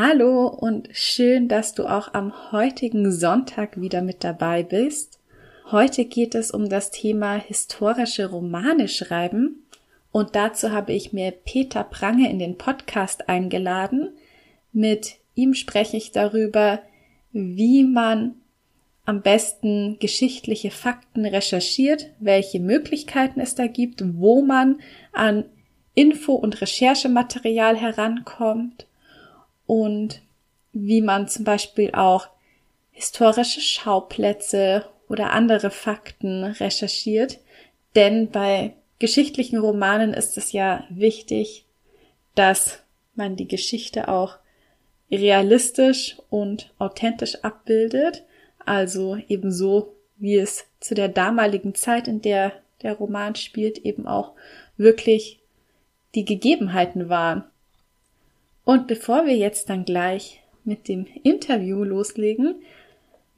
Hallo und schön, dass du auch am heutigen Sonntag wieder mit dabei bist. Heute geht es um das Thema historische Romane schreiben und dazu habe ich mir Peter Prange in den Podcast eingeladen. Mit ihm spreche ich darüber, wie man am besten geschichtliche Fakten recherchiert, welche Möglichkeiten es da gibt, wo man an Info- und Recherchematerial herankommt und wie man zum Beispiel auch historische Schauplätze oder andere Fakten recherchiert. Denn bei geschichtlichen Romanen ist es ja wichtig, dass man die Geschichte auch realistisch und authentisch abbildet, also ebenso wie es zu der damaligen Zeit, in der der Roman spielt, eben auch wirklich die Gegebenheiten waren. Und bevor wir jetzt dann gleich mit dem Interview loslegen,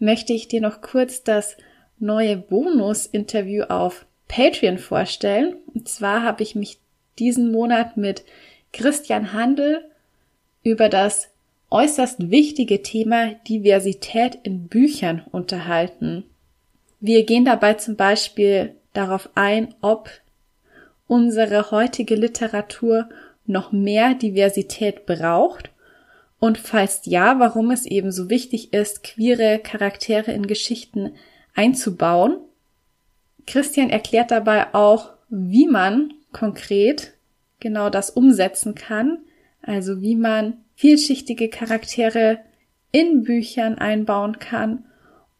möchte ich dir noch kurz das neue Bonus-Interview auf Patreon vorstellen. Und zwar habe ich mich diesen Monat mit Christian Handel über das äußerst wichtige Thema Diversität in Büchern unterhalten. Wir gehen dabei zum Beispiel darauf ein, ob unsere heutige Literatur noch mehr Diversität braucht. Und falls ja, warum es eben so wichtig ist, queere Charaktere in Geschichten einzubauen. Christian erklärt dabei auch, wie man konkret genau das umsetzen kann, also wie man vielschichtige Charaktere in Büchern einbauen kann.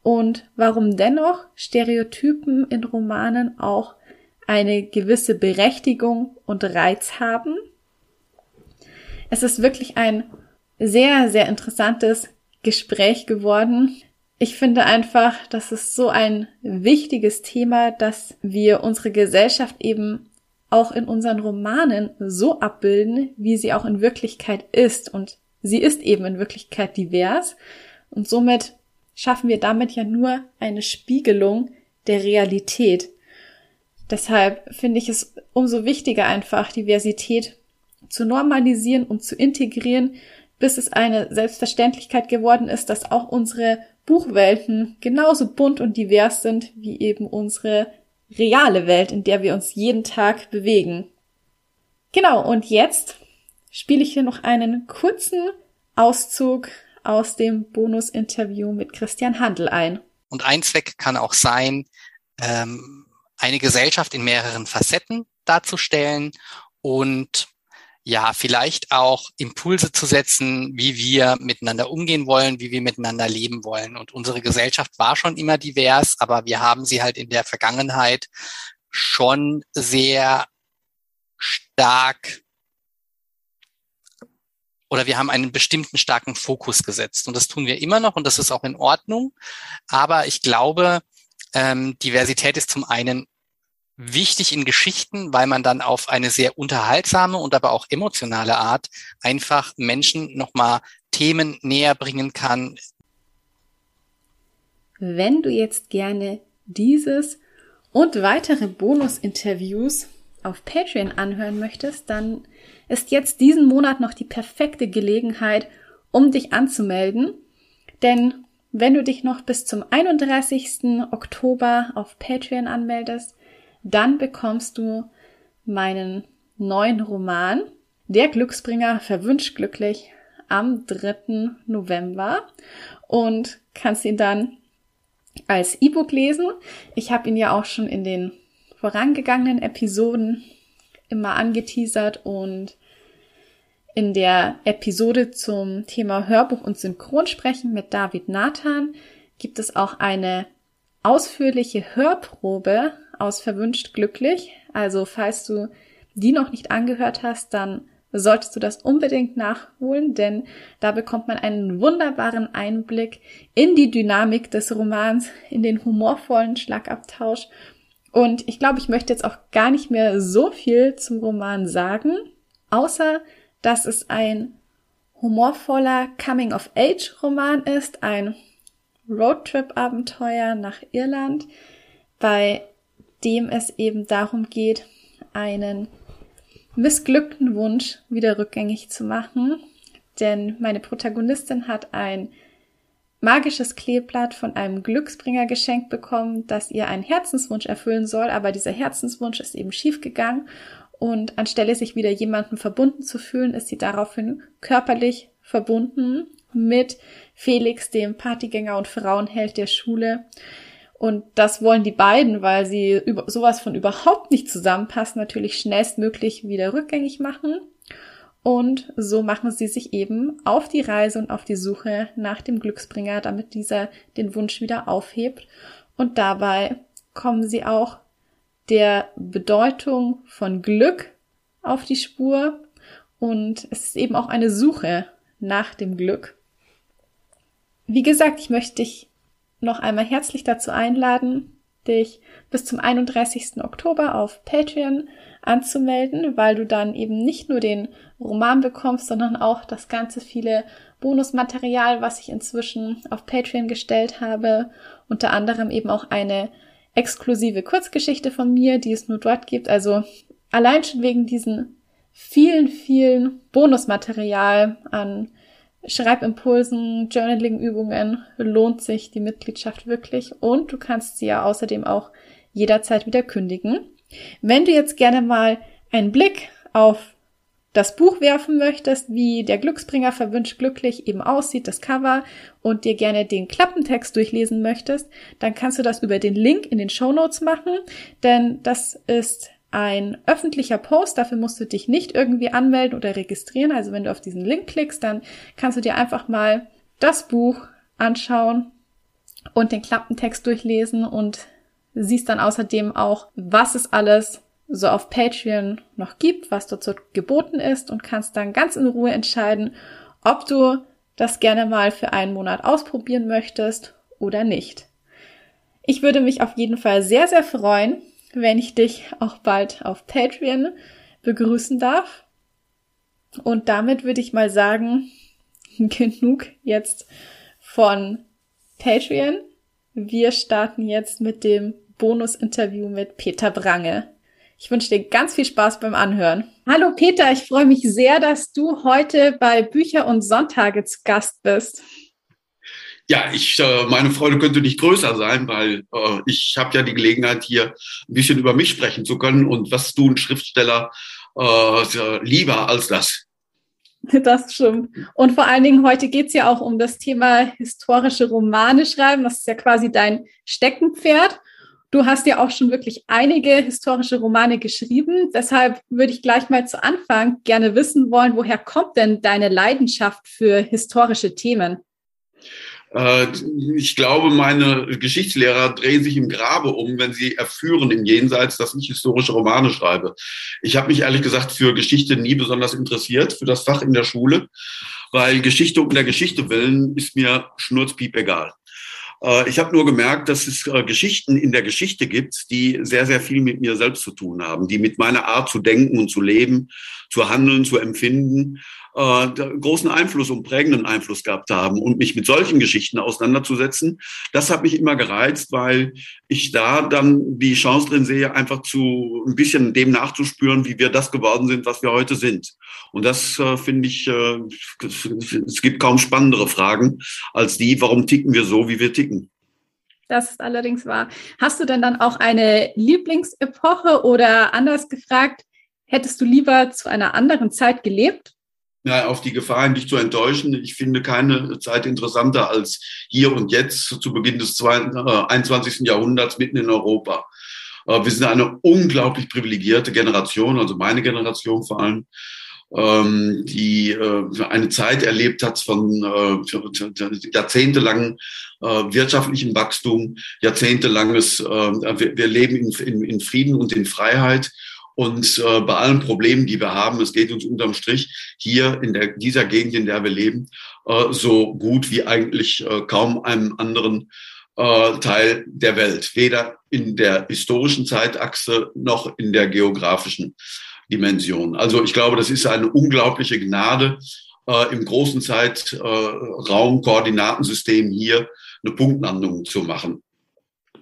Und warum dennoch Stereotypen in Romanen auch eine gewisse Berechtigung und Reiz haben es ist wirklich ein sehr, sehr interessantes Gespräch geworden. Ich finde einfach, das ist so ein wichtiges Thema, dass wir unsere Gesellschaft eben auch in unseren Romanen so abbilden, wie sie auch in Wirklichkeit ist. Und sie ist eben in Wirklichkeit divers. Und somit schaffen wir damit ja nur eine Spiegelung der Realität. Deshalb finde ich es umso wichtiger einfach, Diversität zu normalisieren und zu integrieren, bis es eine Selbstverständlichkeit geworden ist, dass auch unsere Buchwelten genauso bunt und divers sind wie eben unsere reale Welt, in der wir uns jeden Tag bewegen. Genau, und jetzt spiele ich hier noch einen kurzen Auszug aus dem Bonus-Interview mit Christian Handel ein. Und ein Zweck kann auch sein, ähm, eine Gesellschaft in mehreren Facetten darzustellen und ja, vielleicht auch Impulse zu setzen, wie wir miteinander umgehen wollen, wie wir miteinander leben wollen. Und unsere Gesellschaft war schon immer divers, aber wir haben sie halt in der Vergangenheit schon sehr stark oder wir haben einen bestimmten starken Fokus gesetzt. Und das tun wir immer noch und das ist auch in Ordnung. Aber ich glaube, ähm, Diversität ist zum einen wichtig in Geschichten, weil man dann auf eine sehr unterhaltsame und aber auch emotionale Art einfach Menschen nochmal Themen näher bringen kann. Wenn du jetzt gerne dieses und weitere Bonus-Interviews auf Patreon anhören möchtest, dann ist jetzt diesen Monat noch die perfekte Gelegenheit, um dich anzumelden. Denn wenn du dich noch bis zum 31. Oktober auf Patreon anmeldest, dann bekommst du meinen neuen Roman, Der Glücksbringer verwünscht glücklich, am 3. November und kannst ihn dann als E-Book lesen. Ich habe ihn ja auch schon in den vorangegangenen Episoden immer angeteasert und in der Episode zum Thema Hörbuch und Synchronsprechen mit David Nathan gibt es auch eine ausführliche Hörprobe aus Verwünscht Glücklich. Also falls du die noch nicht angehört hast, dann solltest du das unbedingt nachholen, denn da bekommt man einen wunderbaren Einblick in die Dynamik des Romans, in den humorvollen Schlagabtausch. Und ich glaube, ich möchte jetzt auch gar nicht mehr so viel zum Roman sagen, außer dass es ein humorvoller Coming-of-Age-Roman ist, ein Roadtrip-Abenteuer nach Irland, bei dem es eben darum geht, einen missglückten Wunsch wieder rückgängig zu machen. Denn meine Protagonistin hat ein magisches Kleeblatt von einem Glücksbringer geschenkt bekommen, das ihr einen Herzenswunsch erfüllen soll, aber dieser Herzenswunsch ist eben schiefgegangen und anstelle sich wieder jemandem verbunden zu fühlen, ist sie daraufhin körperlich verbunden mit Felix, dem Partygänger und Frauenheld der Schule. Und das wollen die beiden, weil sie über, sowas von überhaupt nicht zusammenpassen, natürlich schnellstmöglich wieder rückgängig machen. Und so machen sie sich eben auf die Reise und auf die Suche nach dem Glücksbringer, damit dieser den Wunsch wieder aufhebt. Und dabei kommen sie auch der Bedeutung von Glück auf die Spur. Und es ist eben auch eine Suche nach dem Glück. Wie gesagt, ich möchte dich noch einmal herzlich dazu einladen, dich bis zum 31. Oktober auf Patreon anzumelden, weil du dann eben nicht nur den Roman bekommst, sondern auch das ganze viele Bonusmaterial, was ich inzwischen auf Patreon gestellt habe, unter anderem eben auch eine exklusive Kurzgeschichte von mir, die es nur dort gibt. Also allein schon wegen diesen vielen, vielen Bonusmaterial an Schreibimpulsen, Journaling-Übungen lohnt sich die Mitgliedschaft wirklich und du kannst sie ja außerdem auch jederzeit wieder kündigen. Wenn du jetzt gerne mal einen Blick auf das Buch werfen möchtest, wie der Glücksbringer verwünscht glücklich eben aussieht, das Cover, und dir gerne den Klappentext durchlesen möchtest, dann kannst du das über den Link in den Show Notes machen, denn das ist ein öffentlicher Post. Dafür musst du dich nicht irgendwie anmelden oder registrieren. Also wenn du auf diesen Link klickst, dann kannst du dir einfach mal das Buch anschauen und den Klappentext durchlesen und siehst dann außerdem auch, was es alles so auf Patreon noch gibt, was dort so geboten ist und kannst dann ganz in Ruhe entscheiden, ob du das gerne mal für einen Monat ausprobieren möchtest oder nicht. Ich würde mich auf jeden Fall sehr, sehr freuen, wenn ich dich auch bald auf Patreon begrüßen darf. Und damit würde ich mal sagen, genug jetzt von Patreon. Wir starten jetzt mit dem Bonus-Interview mit Peter Brange. Ich wünsche dir ganz viel Spaß beim Anhören. Hallo Peter, ich freue mich sehr, dass du heute bei Bücher und Sonntage zu Gast bist. Ja, ich, äh, meine Freude könnte nicht größer sein, weil äh, ich habe ja die Gelegenheit, hier ein bisschen über mich sprechen zu können. Und was tun Schriftsteller äh, lieber als das? Das stimmt. Und vor allen Dingen heute geht es ja auch um das Thema historische Romane schreiben. Das ist ja quasi dein Steckenpferd. Du hast ja auch schon wirklich einige historische Romane geschrieben. Deshalb würde ich gleich mal zu Anfang gerne wissen wollen, woher kommt denn deine Leidenschaft für historische Themen? Äh, ich glaube, meine Geschichtslehrer drehen sich im Grabe um, wenn sie erführen im Jenseits, dass ich historische Romane schreibe. Ich habe mich ehrlich gesagt für Geschichte nie besonders interessiert, für das Fach in der Schule, weil Geschichte um der Geschichte willen ist mir schnurzpiep egal. Äh, ich habe nur gemerkt, dass es äh, Geschichten in der Geschichte gibt, die sehr, sehr viel mit mir selbst zu tun haben, die mit meiner Art zu denken und zu leben, zu handeln, zu empfinden äh, großen Einfluss und prägenden Einfluss gehabt haben. Und mich mit solchen Geschichten auseinanderzusetzen, das hat mich immer gereizt, weil ich da dann die Chance drin sehe, einfach zu ein bisschen dem nachzuspüren, wie wir das geworden sind, was wir heute sind. Und das äh, finde ich, äh, es gibt kaum spannendere Fragen als die, warum ticken wir so, wie wir ticken. Das ist allerdings wahr. Hast du denn dann auch eine Lieblingsepoche oder anders gefragt, hättest du lieber zu einer anderen Zeit gelebt? Ja, auf die Gefahr hin, dich zu enttäuschen. Ich finde keine Zeit interessanter als hier und jetzt zu Beginn des 21. Äh, Jahrhunderts mitten in Europa. Äh, wir sind eine unglaublich privilegierte Generation, also meine Generation vor allem, ähm, die äh, eine Zeit erlebt hat von jahrzehntelangen wirtschaftlichem Wachstum, jahrzehntelanges, wir leben in Frieden und in Freiheit Und äh, bei allen Problemen, die wir haben, es geht uns unterm Strich hier in der, dieser Gegend, in der wir leben, äh, so gut wie eigentlich äh, kaum einem anderen äh, Teil der Welt. Weder in der historischen Zeitachse noch in der geografischen Dimension. Also ich glaube, das ist eine unglaubliche Gnade, äh, im großen Zeitraum-Koordinatensystem hier eine Punktlandung zu machen.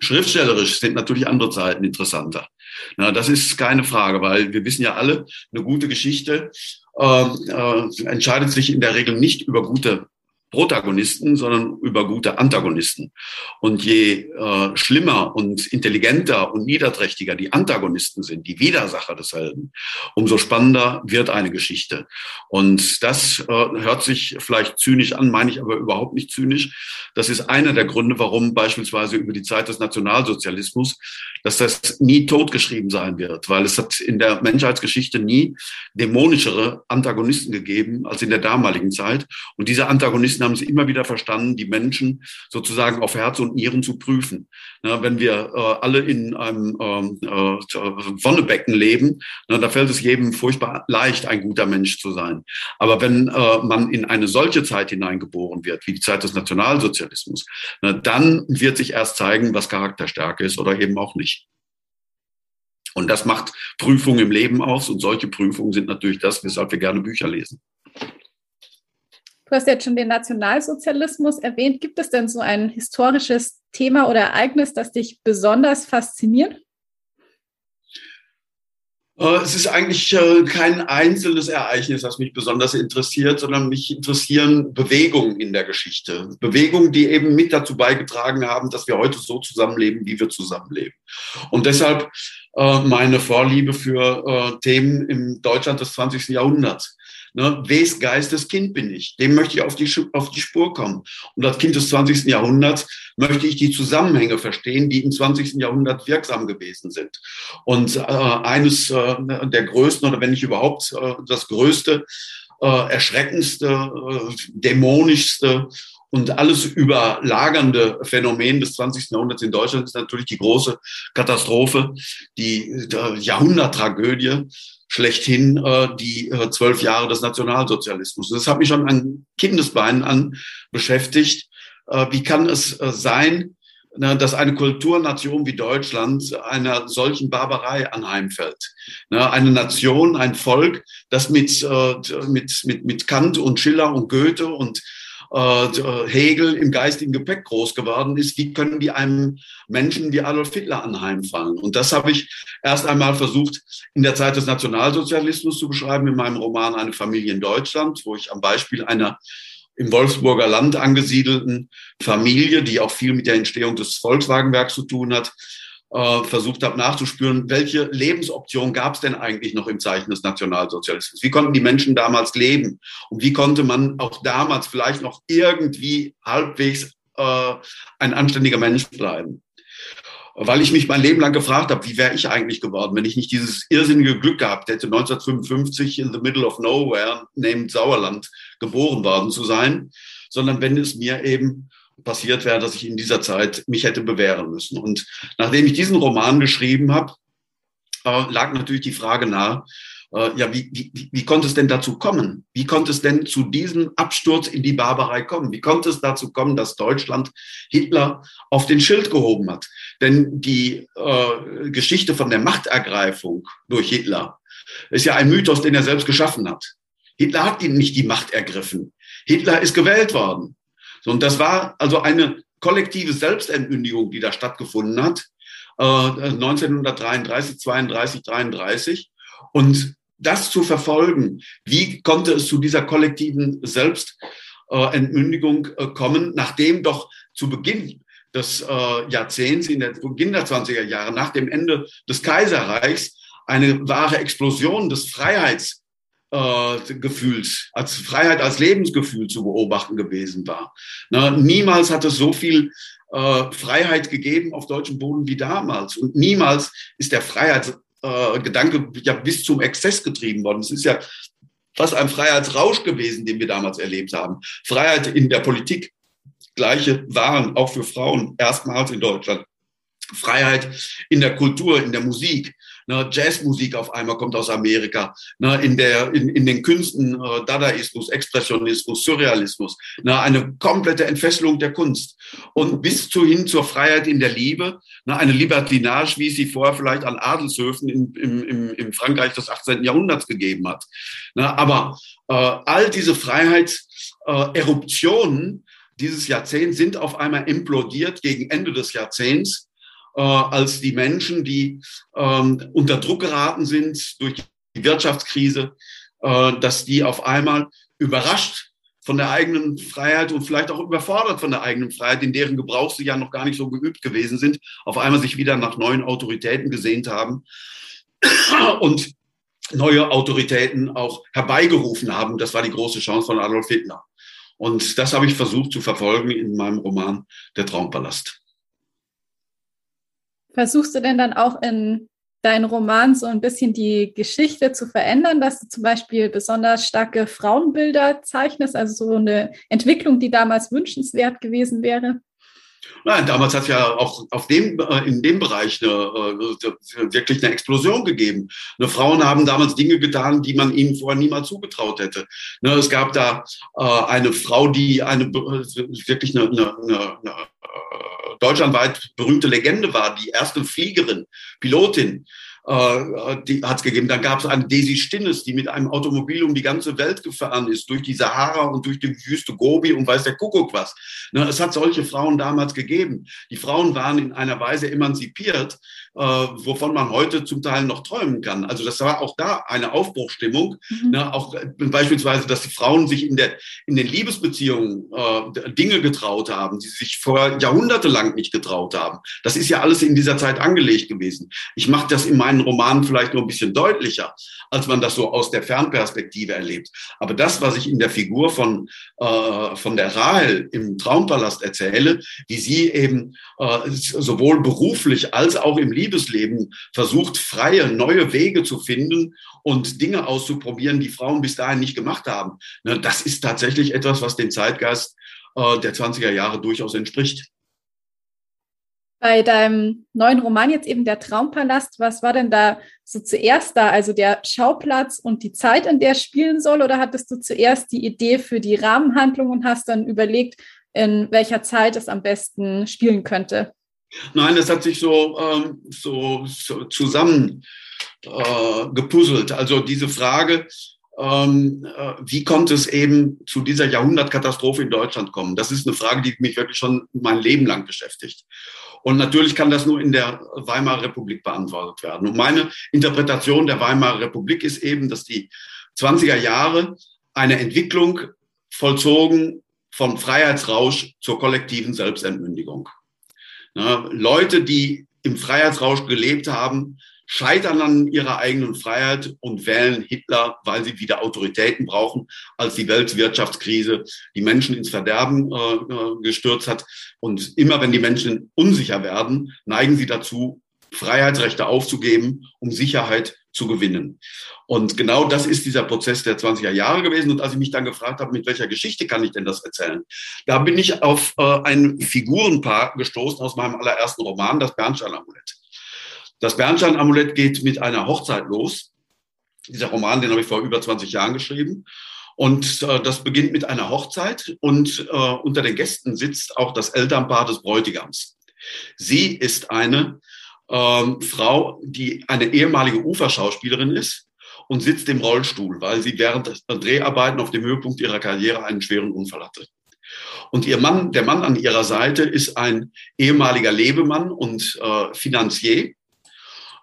Schriftstellerisch sind natürlich andere Zeiten interessanter. Na, das ist keine Frage, weil wir wissen ja alle, eine gute Geschichte äh, äh, entscheidet sich in der Regel nicht über gute Protagonisten, sondern über gute Antagonisten. Und je äh, schlimmer und intelligenter und niederträchtiger die Antagonisten sind, die Widersacher des Helden, umso spannender wird eine Geschichte. Und das äh, hört sich vielleicht zynisch an, meine ich aber überhaupt nicht zynisch. Das ist einer der Gründe, warum beispielsweise über die Zeit des Nationalsozialismus, dass das nie totgeschrieben sein wird, weil es hat in der Menschheitsgeschichte nie dämonischere Antagonisten gegeben als in der damaligen Zeit. Und diese Antagonisten Journalisten haben es immer wieder verstanden, die Menschen sozusagen auf Herz und Nieren zu prüfen. Na, wenn wir äh, alle in einem ähm, äh, Wonnebecken leben, na, da fällt es jedem furchtbar leicht, ein guter Mensch zu sein. Aber wenn äh, man in eine solche Zeit hineingeboren wird, wie die Zeit des Nationalsozialismus, na, dann wird sich erst zeigen, was Charakterstärke ist oder eben auch nicht. Und das macht Prüfungen im Leben aus. Und solche Prüfungen sind natürlich das, weshalb wir gerne Bücher lesen. Du hast jetzt schon den Nationalsozialismus erwähnt. Gibt es denn so ein historisches Thema oder Ereignis, das dich besonders fasziniert? Äh, es ist eigentlich äh, kein einzelnes Ereignis, das mich besonders interessiert, sondern mich interessieren Bewegungen in der Geschichte. Bewegungen, die eben mit dazu beigetragen haben, dass wir heute so zusammenleben, wie wir zusammenleben. Und deshalb äh, meine Vorliebe für Themen im Deutschland des 20. Jahrhunderts. Ne, wes Geistes Kind bin ich? Dem möchte ich auf die, auf die Spur kommen. Und als Kind des 20. Jahrhunderts möchte ich die Zusammenhänge verstehen, die im 20. Jahrhundert wirksam gewesen sind. Und äh, eines äh, der größten, oder wenn nicht überhaupt äh, das größte, äh, erschreckendste, äh, dämonischste und alles überlagernde Phänomen des 20. Jahrhunderts in Deutschland ist natürlich die große Katastrophe, die äh, Jahrhunderttragödie schlechthin äh, die äh, zwölf Jahre des Nationalsozialismus. Das hat mich schon an Kindesbeinen an beschäftigt. Wie kann es sein, dass eine Kulturnation wie Deutschland einer solchen Barbarei anheimfällt? Ne, eine Nation, ein Volk, das mit, mit, mit, mit Kant und Schiller und Goethe und Hegel im geistigen Gepäck groß geworden ist, wie können die einem Menschen wie Adolf Hitler anheimfallen? Und das habe ich erst einmal versucht, in der Zeit des Nationalsozialismus zu beschreiben, in meinem Roman Eine Familie in Deutschland, wo ich am Beispiel einer im Wolfsburger Land angesiedelten Familie, die auch viel mit der Entstehung des Volkswagenwerks zu tun hat, äh, versucht habe nachzuspüren, welche Lebensoption gab es denn eigentlich noch im Zeichen des Nationalsozialismus? Wie konnten die Menschen damals leben? Und wie konnte man auch damals vielleicht noch irgendwie halbwegs äh, ein anständiger Mensch bleiben? Weil ich mich mein Leben lang gefragt habe, wie wäre ich eigentlich geworden, wenn ich nicht dieses irrsinnige Glück gehabt hätte, 1955 in the middle of nowhere, named Sauerland, geboren worden zu sein, sondern wenn es mir eben passiert wäre, dass ich in dieser Zeit mich hätte bewähren müssen. Und nachdem ich diesen Roman geschrieben habe, äh, lag natürlich die Frage nahe, äh, ja, wie, wie, wie konnte es denn dazu kommen? Wie konnte es denn zu diesem Absturz in die Barbarei kommen? Wie konnte es dazu kommen, dass Deutschland Hitler auf den Schild gehoben hat? Denn die äh, Geschichte von der Machtergreifung durch Hitler ist ja ein Mythos, den er selbst geschaffen hat. Hitler hat ihn nicht die Macht ergriffen. Hitler ist gewählt worden. Und das war also eine kollektive Selbstentmündigung, die da stattgefunden hat, äh, 1933, 32, 33. Und das zu verfolgen, wie konnte es zu dieser kollektiven Selbstentmündigung äh, kommen, nachdem doch zu Beginn des äh, Jahrzehnts, in der Beginn der 20er Jahre, nach dem Ende des Kaiserreichs, eine wahre Explosion des Freiheits äh, Gefühls, als Freiheit als Lebensgefühl zu beobachten gewesen war. Na, niemals hat es so viel äh, Freiheit gegeben auf deutschem Boden wie damals. Und niemals ist der Freiheitsgedanke äh, ja bis zum Exzess getrieben worden. Es ist ja fast ein Freiheitsrausch gewesen, den wir damals erlebt haben. Freiheit in der Politik, gleiche Waren auch für Frauen, erstmals in Deutschland. Freiheit in der Kultur, in der Musik, Ne, Jazzmusik auf einmal kommt aus Amerika. Ne, in, der, in, in den Künsten äh, Dadaismus, Expressionismus, Surrealismus. Ne, eine komplette Entfesselung der Kunst. Und bis zu hin zur Freiheit in der Liebe. Ne, eine Libertinage, wie es sie vorher vielleicht an Adelshöfen in, im, im, im Frankreich des 18. Jahrhunderts gegeben hat. Ne, aber äh, all diese Freiheitseruptionen äh, dieses Jahrzehnts sind auf einmal implodiert gegen Ende des Jahrzehnts, äh, als die Menschen, die ähm, unter Druck geraten sind durch die Wirtschaftskrise, äh, dass die auf einmal überrascht von der eigenen Freiheit und vielleicht auch überfordert von der eigenen Freiheit, in deren Gebrauch sie ja noch gar nicht so geübt gewesen sind, auf einmal sich wieder nach neuen Autoritäten gesehnt haben und neue Autoritäten auch herbeigerufen haben. Das war die große Chance von Adolf Hitler. Und das habe ich versucht zu verfolgen in meinem Roman Der Traumpalast. Versuchst du denn dann auch in deinen Roman so ein bisschen die Geschichte zu verändern, dass du zum Beispiel besonders starke Frauenbilder zeichnest, also so eine Entwicklung, die damals wünschenswert gewesen wäre? Nein, damals hat es ja auch auf dem, äh, in dem Bereich eine, äh, wirklich eine Explosion gegeben. Ne, Frauen haben damals Dinge getan, die man ihnen vorher niemals zugetraut hätte. Ne, es gab da äh, eine Frau, die eine wirklich eine, eine, eine, eine deutschlandweit berühmte Legende war, die erste Fliegerin, Pilotin, äh, die hat es gegeben. Dann gab es eine Daisy Stinnes, die mit einem Automobil um die ganze Welt gefahren ist, durch die Sahara und durch die Wüste Gobi und weiß der Kuckuck was. Ne, es hat solche Frauen damals gegeben. Die Frauen waren in einer Weise emanzipiert, äh, wovon man heute zum Teil noch träumen kann. Also das war auch da eine Aufbruchstimmung. Mhm. Ne, auch äh, beispielsweise, dass die Frauen sich in, der, in den Liebesbeziehungen äh, Dinge getraut haben, die sich vor Jahrhunderte lang nicht getraut haben. Das ist ja alles in dieser Zeit angelegt gewesen. Ich mache das in meinen Romanen vielleicht nur ein bisschen deutlicher, als man das so aus der Fernperspektive erlebt. Aber das, was ich in der Figur von, äh, von der Rahel im Traumpalast erzähle, wie sie eben äh, sowohl beruflich als auch im Liebesleben versucht, freie, neue Wege zu finden und Dinge auszuprobieren, die Frauen bis dahin nicht gemacht haben. Ne, das ist tatsächlich etwas, was dem Zeitgeist äh, der 20er Jahre durchaus entspricht. Bei deinem neuen Roman jetzt eben der Traumpalast, was war denn da so zuerst da? Also der Schauplatz und die Zeit, in der spielen soll? Oder hattest du zuerst die Idee für die Rahmenhandlung und hast dann überlegt, in welcher Zeit es am besten spielen könnte? Nein, das hat sich so, ähm, so, so zusammen äh, gepuzzelt. Also diese Frage, ähm, äh, wie konnte es eben zu dieser Jahrhundertkatastrophe in Deutschland kommen? Das ist eine Frage, die mich wirklich schon mein Leben lang beschäftigt. Und natürlich kann das nur in der Weimarer Republik beantwortet werden. Und meine Interpretation der Weimarer Republik ist eben, dass die 20er Jahre eine Entwicklung vollzogen vom Freiheitsrausch zur kollektiven Selbstentmündigung. Ne, Leute, die im Freiheitsrausch gelebt haben, scheitern an ihrer eigenen Freiheit und wählen Hitler, weil sie wieder Autoritäten brauchen, als die Weltwirtschaftskrise die Menschen ins Verderben äh, äh, gestürzt hat. Und immer wenn die Menschen unsicher werden, neigen sie dazu, Freiheitsrechte aufzugeben, um Sicherheit zu gewinnen. Und genau das ist dieser Prozess der 20er Jahre gewesen. Und als ich mich dann gefragt habe, mit welcher Geschichte kann ich denn das erzählen, da bin ich auf äh, ein Figurenpaar gestoßen aus meinem allerersten Roman, das Bernstein-Amulett. Das Bernstein-Amulett geht mit einer Hochzeit los. Dieser Roman, den habe ich vor über 20 Jahren geschrieben. Und äh, das beginnt mit einer Hochzeit und äh, unter den Gästen sitzt auch das Elternpaar des Bräutigams. Sie ist eine ähm, Frau, die eine ehemalige Uferschauspielerin ist und sitzt im Rollstuhl, weil sie während der Dreharbeiten auf dem Höhepunkt ihrer Karriere einen schweren Unfall hatte. Und ihr Mann, der Mann an ihrer Seite ist ein ehemaliger Lebemann und äh, Finanzier,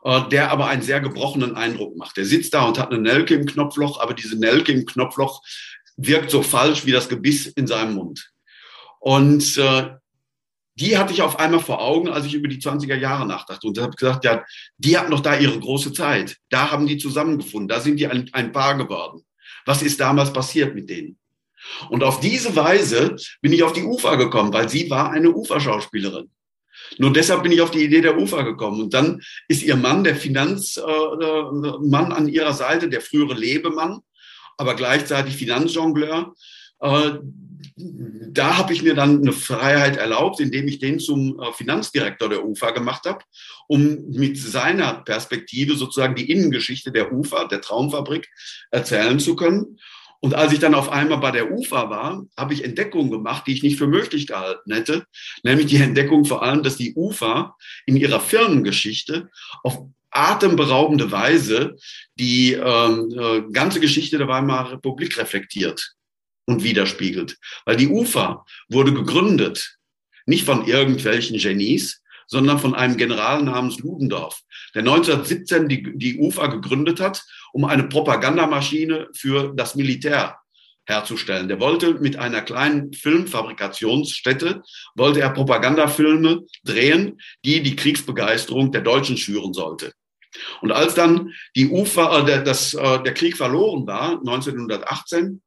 der aber einen sehr gebrochenen Eindruck macht. Der sitzt da und hat eine Nelke im Knopfloch, aber diese Nelke im Knopfloch wirkt so falsch wie das Gebiss in seinem Mund. Und äh, die hatte ich auf einmal vor Augen, als ich über die 20er Jahre nachdachte. Und habe gesagt, ja, die hatten noch da ihre große Zeit. Da haben die zusammengefunden. Da sind die ein, ein Paar geworden. Was ist damals passiert mit denen? Und auf diese Weise bin ich auf die Ufer gekommen, weil sie war eine Uferschauspielerin. Nur deshalb bin ich auf die Idee der Ufer gekommen. Und dann ist ihr Mann, der Finanzmann äh, an ihrer Seite, der frühere Lebemann, aber gleichzeitig Finanzjongleur äh, da habe ich mir dann eine Freiheit erlaubt, indem ich den zum äh, Finanzdirektor der UFA gemacht habe, um mit seiner Perspektive sozusagen die Innengeschichte der UFA, der Traumfabrik, erzählen zu können. Und als ich dann auf einmal bei der UFA war, habe ich Entdeckungen gemacht, die ich nicht für möglich gehalten hätte. Nämlich die Entdeckung vor allem, dass die UFA in ihrer Firmengeschichte auf atemberaubende Weise die ähm, äh, ganze Geschichte der Weimarer Republik reflektiert und widerspiegelt. Weil die UFA wurde gegründet, nicht von irgendwelchen Genies, sondern von einem General namens Ludendorff, der 1917 die, die UFA gegründet hat, um eine Propagandamaschine für das Militär herzustellen. Der wollte mit einer kleinen Filmfabrikationsstätte, wollte er Propagandafilme drehen, die die Kriegsbegeisterung der Deutschen schüren sollte. Und als dann die UFA, äh, der, das, äh, der Krieg verloren war, 1918,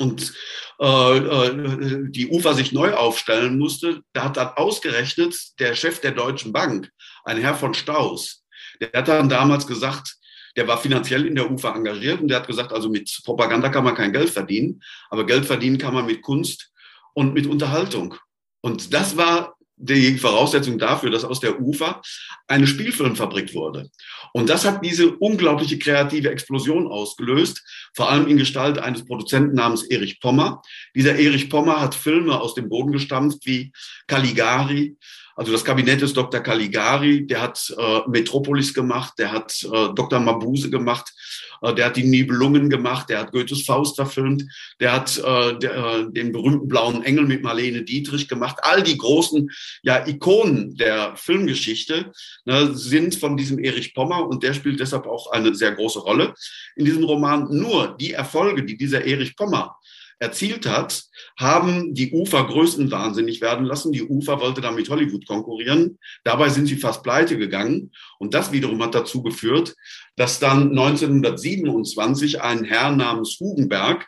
und äh, äh, die UFA sich neu aufstellen musste, da hat dann ausgerechnet der Chef der Deutschen Bank, ein Herr von Staus, der hat dann damals gesagt, der war finanziell in der UFA engagiert und der hat gesagt, also mit Propaganda kann man kein Geld verdienen, aber Geld verdienen kann man mit Kunst und mit Unterhaltung. Und das war die Voraussetzung dafür, dass aus der UFA eine Spielfilmfabrik wurde. Und das hat diese unglaubliche kreative Explosion ausgelöst, vor allem in Gestalt eines Produzenten namens Erich Pommer. Dieser Erich Pommer hat Filme aus dem Boden gestampft wie Caligari, also das Kabinett des Dr. Caligari, der hat äh, Metropolis gemacht, der hat äh, Dr. Mabuse gemacht, äh, der hat die Nibelungen gemacht, der hat Goethes Faust verfilmt, der hat äh, der, äh, den berühmten Blauen Engel mit Marlene Dietrich gemacht. All die großen ja, Ikonen der Filmgeschichte ne, sind von diesem Erich Pommer und der spielt deshalb auch eine sehr große Rolle in diesem Roman. Nur die Erfolge, die dieser Erich Pommer erzielt hat, haben die UFA größenwahnsinnig werden lassen. Die UFA wollte dann mit Hollywood konkurrieren. Dabei sind sie fast pleite gegangen. Und das wiederum hat dazu geführt, dass dann 1927 ein Herr namens Hugenberg,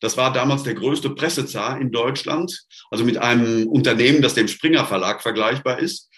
das war damals der größte Pressezar in Deutschland, also mit einem Unternehmen, das dem Springer Verlag vergleichbar ist,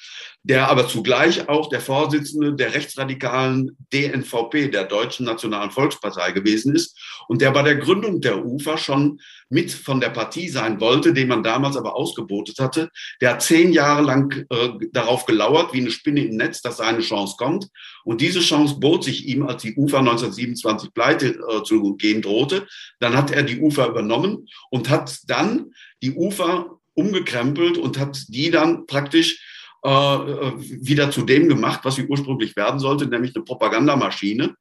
der aber zugleich auch der Vorsitzende der rechtsradikalen DNVP, der Deutschen Nationalen Volkspartei gewesen ist und der bei der Gründung der UFA schon mit von der Partie sein wollte, den man damals aber ausgebotet hatte. Der hat zehn Jahre lang äh, darauf gelauert, wie eine Spinne im Netz, dass seine Chance kommt. Und diese Chance bot sich ihm, als die UFA 1927 pleite äh, zu gehen drohte. Dann hat er die UFA übernommen und hat dann die UFA umgekrempelt und hat die dann praktisch äh, wieder zu dem gemacht, was sie ursprünglich werden sollte, nämlich eine Propagandamaschine,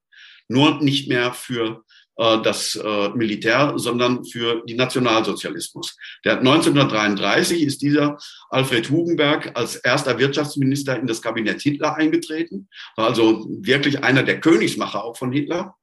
nur nicht mehr für äh, das äh, Militär, sondern für die Nationalsozialismus. Der 1933 ist dieser Alfred Hugenberg als erster Wirtschaftsminister in das Kabinett Hitler eingetreten, war also wirklich einer der Königsmacher auch von Hitler.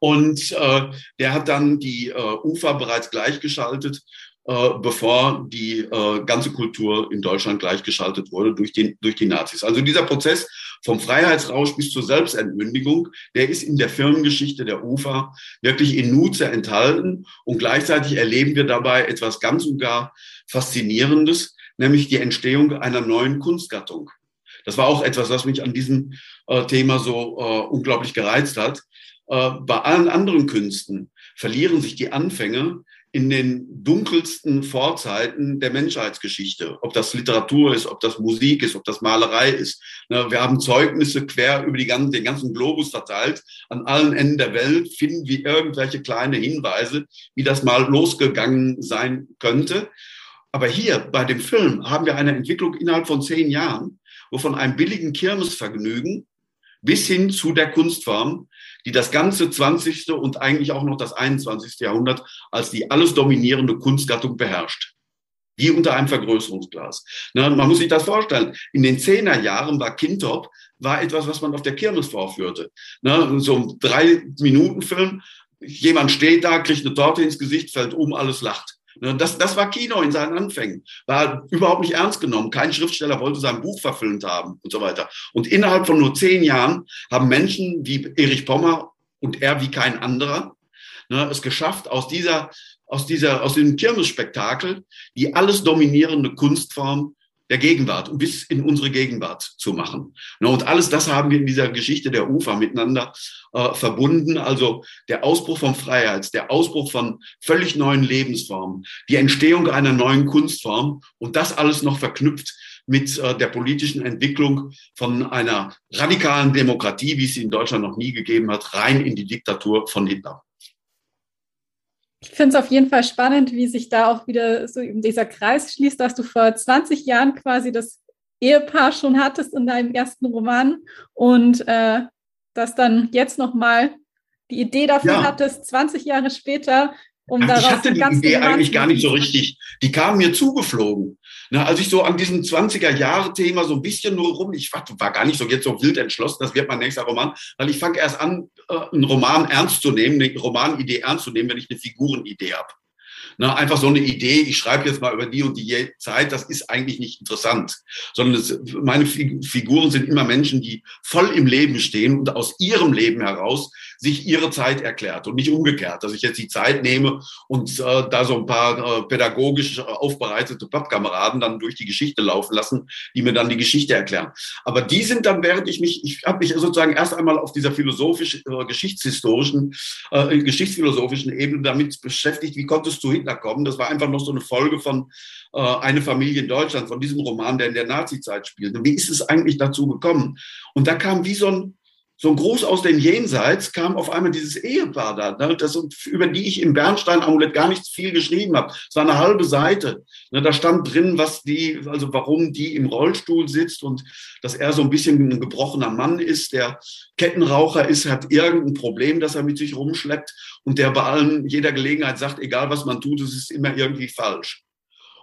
Und äh, der hat dann die äh, UFA bereits gleichgeschaltet bevor die äh, ganze Kultur in Deutschland gleichgeschaltet wurde durch, den, durch die Nazis. Also dieser Prozess vom Freiheitsrausch bis zur Selbstentmündigung, der ist in der Firmengeschichte der UFA wirklich in Nutze enthalten. Und gleichzeitig erleben wir dabei etwas ganz und gar Faszinierendes, nämlich die Entstehung einer neuen Kunstgattung. Das war auch etwas, was mich an diesem äh, Thema so äh, unglaublich gereizt hat. Äh, bei allen anderen Künsten verlieren sich die Anfänge in den dunkelsten Vorzeiten der Menschheitsgeschichte. Ob das Literatur ist, ob das Musik ist, ob das Malerei ist. Ne, wir haben Zeugnisse quer über ganzen, den ganzen Globus verteilt. An allen Enden der Welt finden wir irgendwelche kleine Hinweise, wie das mal losgegangen sein könnte. Aber hier bei dem Film haben wir eine Entwicklung innerhalb von zehn Jahren, wo von einem billigen Kirmesvergnügen bis hin zu der Kunstform die das ganze 20. und eigentlich auch noch das 21. Jahrhundert als die alles dominierende Kunstgattung beherrscht. Wie unter einem Vergrößerungsglas. Na, man muss sich das vorstellen. In den Zehnerjahren war Kintop war etwas, was man auf der Kirmes vorführte. Na, so ein Drei-Minuten-Film. Jemand steht da, kriegt eine Torte ins Gesicht, fällt um, alles lacht. Ne, das, das war Kino in seinen Anfängen. War überhaupt nicht ernst genommen. Kein Schriftsteller wollte sein Buch verfilmt haben und so weiter. Und innerhalb von nur zehn Jahren haben Menschen wie Erich Pommer und er wie kein anderer ne, es geschafft, aus dieser, aus dieser, aus diesem Kirmesspektakel die alles dominierende Kunstform der Gegenwart und bis in unsere Gegenwart zu machen. Und alles das haben wir in dieser Geschichte der UFA miteinander äh, verbunden. Also der Ausbruch von Freiheit, der Ausbruch von völlig neuen Lebensformen, die Entstehung einer neuen Kunstform und das alles noch verknüpft mit äh, der politischen Entwicklung von einer radikalen Demokratie, wie es sie in Deutschland noch nie gegeben hat, rein in die Diktatur von Hitler. Ich finde es auf jeden Fall spannend, wie sich da auch wieder so dieser Kreis schließt, dass du vor 20 Jahren quasi das Ehepaar schon hattest in deinem ersten Roman und äh, dass dann jetzt nochmal die Idee dafür ja. hattest, 20 Jahre später, um Ach, daraus Ich hatte die Idee eigentlich gar nicht so richtig. Die kam mir zugeflogen. Na, als ich so an diesem 20er-Jahre-Thema so ein bisschen nur rum, ich war, war, gar nicht so jetzt so wild entschlossen, das wird mein nächster Roman, weil ich fange erst an, äh, einen Roman ernst zu nehmen, eine Romanidee ernst zu nehmen, wenn ich eine Figurenidee habe. Na, einfach so eine Idee, ich schreibe jetzt mal über die und die Zeit, das ist eigentlich nicht interessant, sondern es, meine Figuren sind immer Menschen, die voll im Leben stehen und aus ihrem Leben heraus sich ihre Zeit erklärt und nicht umgekehrt, dass ich jetzt die Zeit nehme und äh, da so ein paar äh, pädagogisch aufbereitete Pappkameraden dann durch die Geschichte laufen lassen, die mir dann die Geschichte erklären. Aber die sind dann, während ich mich, ich habe mich sozusagen erst einmal auf dieser philosophisch äh, geschichtshistorischen, äh, geschichtsphilosophischen Ebene damit beschäftigt, wie konntest du Hitler kommen? Das war einfach noch so eine Folge von äh, eine Familie in Deutschland, von diesem Roman, der in der Nazizeit spielt. Und wie ist es eigentlich dazu gekommen? Und da kam wie so ein so ein Gruß aus dem Jenseits kam auf einmal dieses Ehepaar da, ne, das, über die ich im Bernstein-Amulett gar nicht viel geschrieben habe. Es war eine halbe Seite. Ne, da stand drin, was die, also warum die im Rollstuhl sitzt und dass er so ein bisschen ein gebrochener Mann ist, der Kettenraucher ist, hat irgendein Problem, das er mit sich rumschleppt und der bei allen jeder Gelegenheit sagt, egal was man tut, es ist immer irgendwie falsch.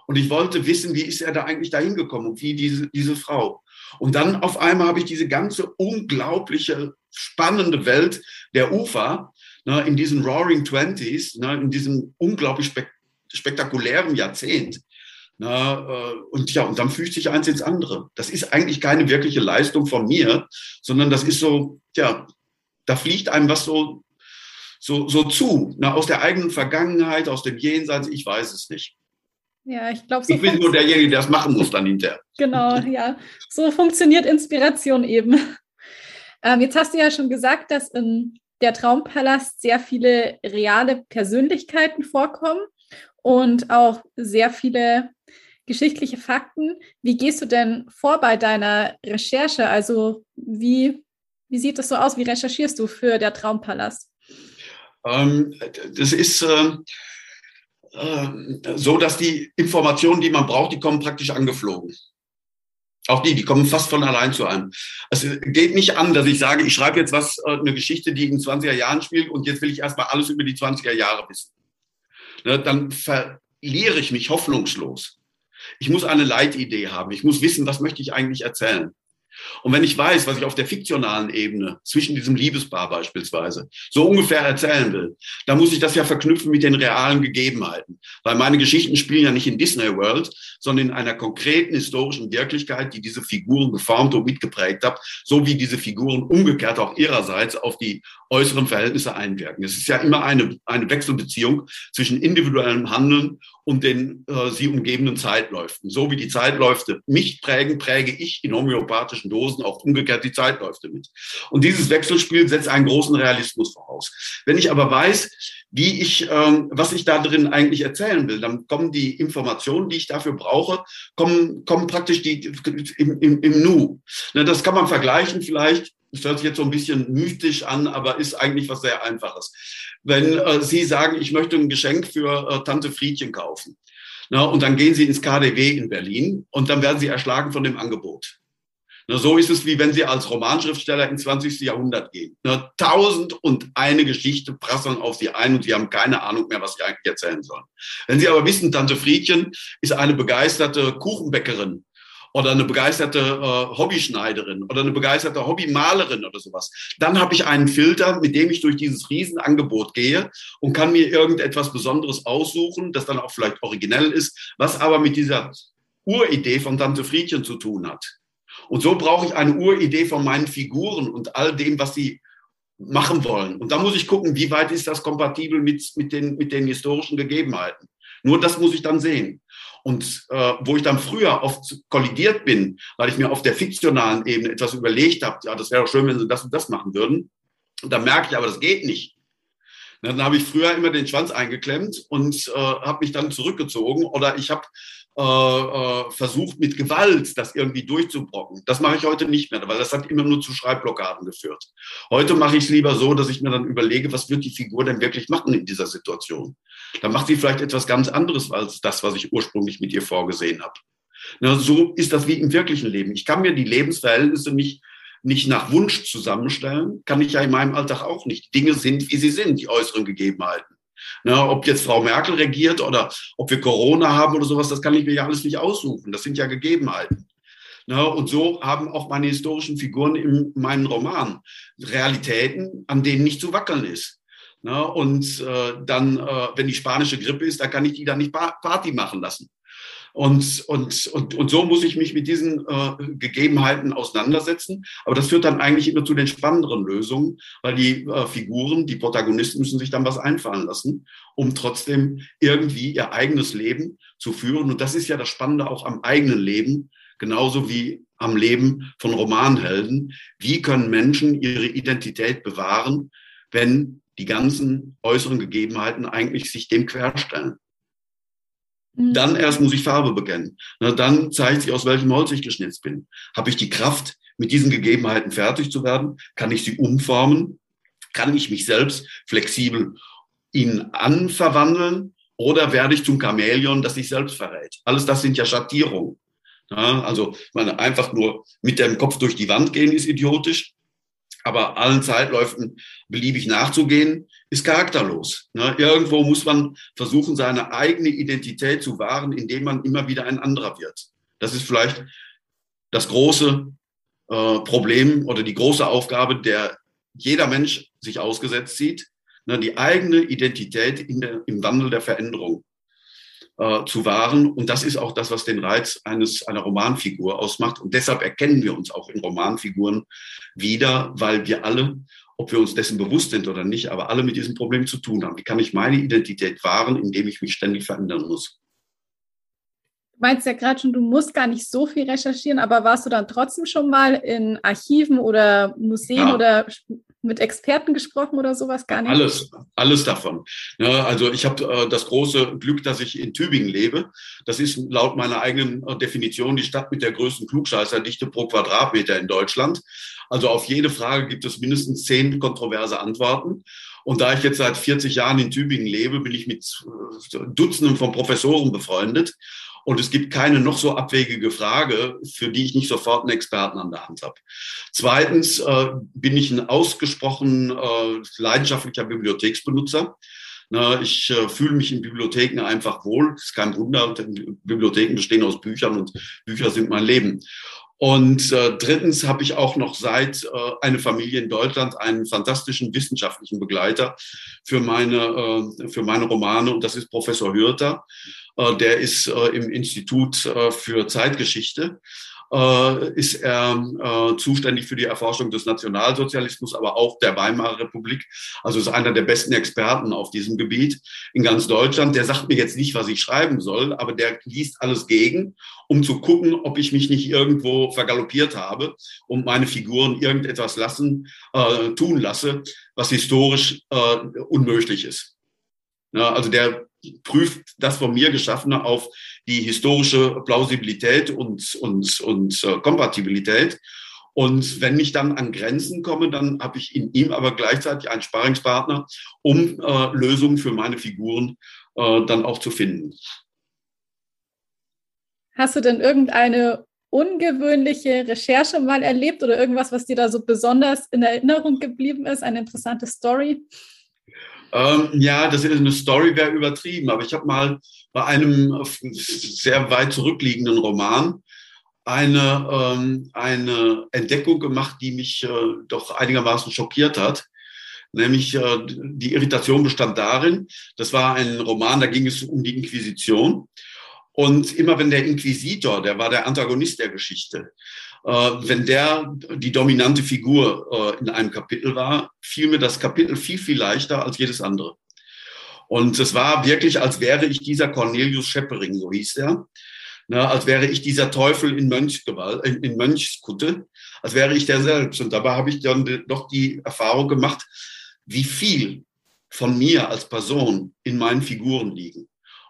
Und ich wollte wissen, wie ist er da eigentlich dahin gekommen und wie diese, diese Frau. Und dann auf einmal habe ich diese ganze unglaubliche, spannende Welt der UFA ne, in diesen Roaring Twenties, ne, in diesem unglaublich spek spektakulären Jahrzehnt. Na, äh, und ja, und dann fügt sich eins ins andere. Das ist eigentlich keine wirkliche Leistung von mir, sondern das ist so, ja, da fliegt einem was so, so, so zu, na, aus der eigenen Vergangenheit, aus dem Jenseits, ich weiß es nicht. Ja, ich glaube, so. Ich bin nur derjenige, der das machen muss dann hinterher. Genau, ja. So funktioniert Inspiration eben. Ähm, jetzt hast du ja schon gesagt, dass in der Traumpalast sehr viele reale Persönlichkeiten vorkommen und auch sehr viele geschichtliche Fakten. Wie gehst du denn vor bei deiner Recherche? Also wie, wie sieht das so aus? Wie recherchierst du für der Traumpalast? Ähm, das ist. Äh so, dass die Informationen, die man braucht, die kommen praktisch angeflogen. Auch die, die kommen fast von allein zu einem. Es geht nicht an, dass ich sage, ich schreibe jetzt was, äh, eine Geschichte, die in 20er Jahren spielt und jetzt will ich erstmal alles über die 20er Jahre wissen. Ne, dann verliere ich mich hoffnungslos. Ich muss eine Leitidee haben. Ich muss wissen, was möchte ich eigentlich erzählen. Und wenn ich weiß, was ich auf der fiktionalen Ebene zwischen diesem Liebespaar beispielsweise so ungefähr erzählen will, dann muss ich das ja verknüpfen mit den realen Gegebenheiten. Weil meine Geschichten spielen ja nicht in Disney World, sondern in einer konkreten historischen Wirklichkeit, die diese Figuren geformt und mitgeprägt hat, so wie diese Figuren umgekehrt auch ihrerseits auf die äußeren Verhältnisse einwirken. Es ist ja immer eine, eine Wechselbeziehung zwischen individuellem Handeln und den äh, sie umgebenden Zeitläuften. So wie die Zeitläufte mich prägen, präge ich in homöopathischen Dosen auch umgekehrt die Zeitläufte mit. Und dieses Wechselspiel setzt einen großen Realismus voraus. Wenn ich aber weiß, wie ich, ähm, was ich da drin eigentlich erzählen will, dann kommen die Informationen, die ich dafür brauche, kommen, kommen praktisch die im, im, im Nu. Na, das kann man vergleichen vielleicht das hört sich jetzt so ein bisschen mythisch an, aber ist eigentlich was sehr Einfaches. Wenn äh, Sie sagen, ich möchte ein Geschenk für äh, Tante Friedchen kaufen, na, und dann gehen Sie ins KDW in Berlin und dann werden Sie erschlagen von dem Angebot. So ist es, wie wenn Sie als Romanschriftsteller ins 20. Jahrhundert gehen. Tausend und eine Geschichte prasseln auf Sie ein und Sie haben keine Ahnung mehr, was Sie eigentlich erzählen sollen. Wenn Sie aber wissen, Tante Friedchen ist eine begeisterte Kuchenbäckerin oder eine begeisterte äh, Hobbyschneiderin oder eine begeisterte Hobbymalerin oder sowas. Dann habe ich einen Filter, mit dem ich durch dieses Riesenangebot gehe und kann mir irgendetwas Besonderes aussuchen, das dann auch vielleicht originell ist, was aber mit dieser Uridee von Tante Friedchen zu tun hat. Und so brauche ich eine Uridee von meinen Figuren und all dem, was sie machen wollen. Und da muss ich gucken, wie weit ist das kompatibel mit, mit, den, mit den historischen Gegebenheiten. Nur das muss ich dann sehen. Und äh, wo ich dann früher oft kollidiert bin, weil ich mir auf der fiktionalen Ebene etwas überlegt habe, ja, das wäre doch schön, wenn sie das und das machen würden. Und dann merke ich aber, das geht nicht. Dann habe ich früher immer den Schwanz eingeklemmt und äh, habe mich dann zurückgezogen oder ich habe äh, äh, versucht mit Gewalt das irgendwie durchzubrocken. Das mache ich heute nicht mehr, weil das hat immer nur zu Schreibblockaden geführt. Heute mache ich es lieber so, dass ich mir dann überlege, was wird die Figur denn wirklich machen in dieser Situation. Dann macht sie vielleicht etwas ganz anderes als das, was ich ursprünglich mit ihr vorgesehen habe. Na, so ist das wie im wirklichen Leben. Ich kann mir die Lebensverhältnisse nicht nicht nach Wunsch zusammenstellen, kann ich ja in meinem Alltag auch nicht. Dinge sind, wie sie sind, die äußeren Gegebenheiten. Na, ob jetzt Frau Merkel regiert oder ob wir Corona haben oder sowas, das kann ich mir ja alles nicht aussuchen. Das sind ja Gegebenheiten. Na, und so haben auch meine historischen Figuren in meinen Romanen Realitäten, an denen nicht zu wackeln ist. Na, und äh, dann, äh, wenn die spanische Grippe ist, da kann ich die dann nicht Party machen lassen. Und, und, und, und so muss ich mich mit diesen äh, Gegebenheiten auseinandersetzen. Aber das führt dann eigentlich immer zu den spannenderen Lösungen, weil die äh, Figuren, die Protagonisten müssen sich dann was einfallen lassen, um trotzdem irgendwie ihr eigenes Leben zu führen. Und das ist ja das Spannende auch am eigenen Leben, genauso wie am Leben von Romanhelden. Wie können Menschen ihre Identität bewahren, wenn die ganzen äußeren Gegebenheiten eigentlich sich dem querstellen? Mhm. Dann erst muss ich Farbe bekennen. dann zeigt sich, aus welchem Holz ich geschnitzt bin. Habe ich die Kraft, mit diesen Gegebenheiten fertig zu werden? Kann ich sie umformen? Kann ich mich selbst flexibel in anverwandeln? Oder werde ich zum Chamäleon, das sich selbst verrät? Alles das sind ja Schattierungen. Ja, also meine, einfach nur mit dem Kopf durch die Wand gehen ist idiotisch aber allen Zeitläufen beliebig nachzugehen, ist charakterlos. Ne? Irgendwo muss man versuchen, seine eigene Identität zu wahren, indem man immer wieder ein anderer wird. Das ist vielleicht das große äh, Problem oder die große Aufgabe, der jeder Mensch sich ausgesetzt sieht, ne? die eigene Identität der, im Wandel der Veränderung äh, zu wahren. Und das ist auch das, was den Reiz eines, einer Romanfigur ausmacht. Und deshalb erkennen wir uns auch in Romanfiguren wieder, weil wir alle, ob wir uns dessen bewusst sind oder nicht, aber alle mit diesem Problem zu tun haben. Wie kann ich meine Identität wahren, indem ich mich ständig verändern muss? Du meinst ja gerade schon, du musst gar nicht so viel recherchieren, aber warst du dann trotzdem schon mal in Archiven oder Museen ja. oder mit Experten gesprochen oder sowas gar nicht? Alles, alles davon. Ja, also ich habe äh, das große Glück, dass ich in Tübingen lebe. Das ist laut meiner eigenen äh, Definition die Stadt mit der größten Klugscheißerdichte pro Quadratmeter in Deutschland. Also auf jede Frage gibt es mindestens zehn kontroverse Antworten. Und da ich jetzt seit 40 Jahren in Tübingen lebe, bin ich mit äh, Dutzenden von Professoren befreundet. Und es gibt keine noch so abwegige Frage, für die ich nicht sofort einen Experten an der Hand habe. Zweitens äh, bin ich ein ausgesprochen äh, leidenschaftlicher Bibliotheksbenutzer. Na, ich äh, fühle mich in Bibliotheken einfach wohl. Das ist kein Wunder, Bibliotheken bestehen aus Büchern und Bücher sind mein Leben. Und äh, drittens habe ich auch noch seit äh, eine Familie in Deutschland einen fantastischen wissenschaftlichen Begleiter für meine, äh, für meine Romane und das ist Professor Hürter. Äh, der ist äh, im Institut äh, für Zeitgeschichte ist er zuständig für die Erforschung des Nationalsozialismus, aber auch der Weimarer Republik. Also ist einer der besten Experten auf diesem Gebiet in ganz Deutschland. Der sagt mir jetzt nicht, was ich schreiben soll, aber der liest alles gegen, um zu gucken, ob ich mich nicht irgendwo vergaloppiert habe und meine Figuren irgendetwas lassen, tun lasse, was historisch unmöglich ist. Also der prüft das von mir Geschaffene auf die historische Plausibilität und, und, und äh, Kompatibilität. Und wenn ich dann an Grenzen komme, dann habe ich in ihm aber gleichzeitig einen Sparingspartner, um äh, Lösungen für meine Figuren äh, dann auch zu finden. Hast du denn irgendeine ungewöhnliche Recherche mal erlebt oder irgendwas, was dir da so besonders in Erinnerung geblieben ist, eine interessante Story? Ähm, ja, das ist eine Story, wäre übertrieben, aber ich habe mal bei einem sehr weit zurückliegenden Roman eine, ähm, eine Entdeckung gemacht, die mich äh, doch einigermaßen schockiert hat. Nämlich äh, die Irritation bestand darin, das war ein Roman, da ging es um die Inquisition. Und immer wenn der Inquisitor, der war der Antagonist der Geschichte, wenn der die dominante Figur äh, in einem Kapitel war, fiel mir das Kapitel viel, viel leichter als jedes andere. Und es war wirklich, als wäre ich dieser Cornelius Scheppering, so hieß er. Ne, als wäre ich dieser Teufel in, Mönchsgewalt, in, in Mönchskutte, als wäre ich der selbst. Und dabei habe ich dann doch die Erfahrung gemacht, wie viel von mir als Person in meinen Figuren liegen.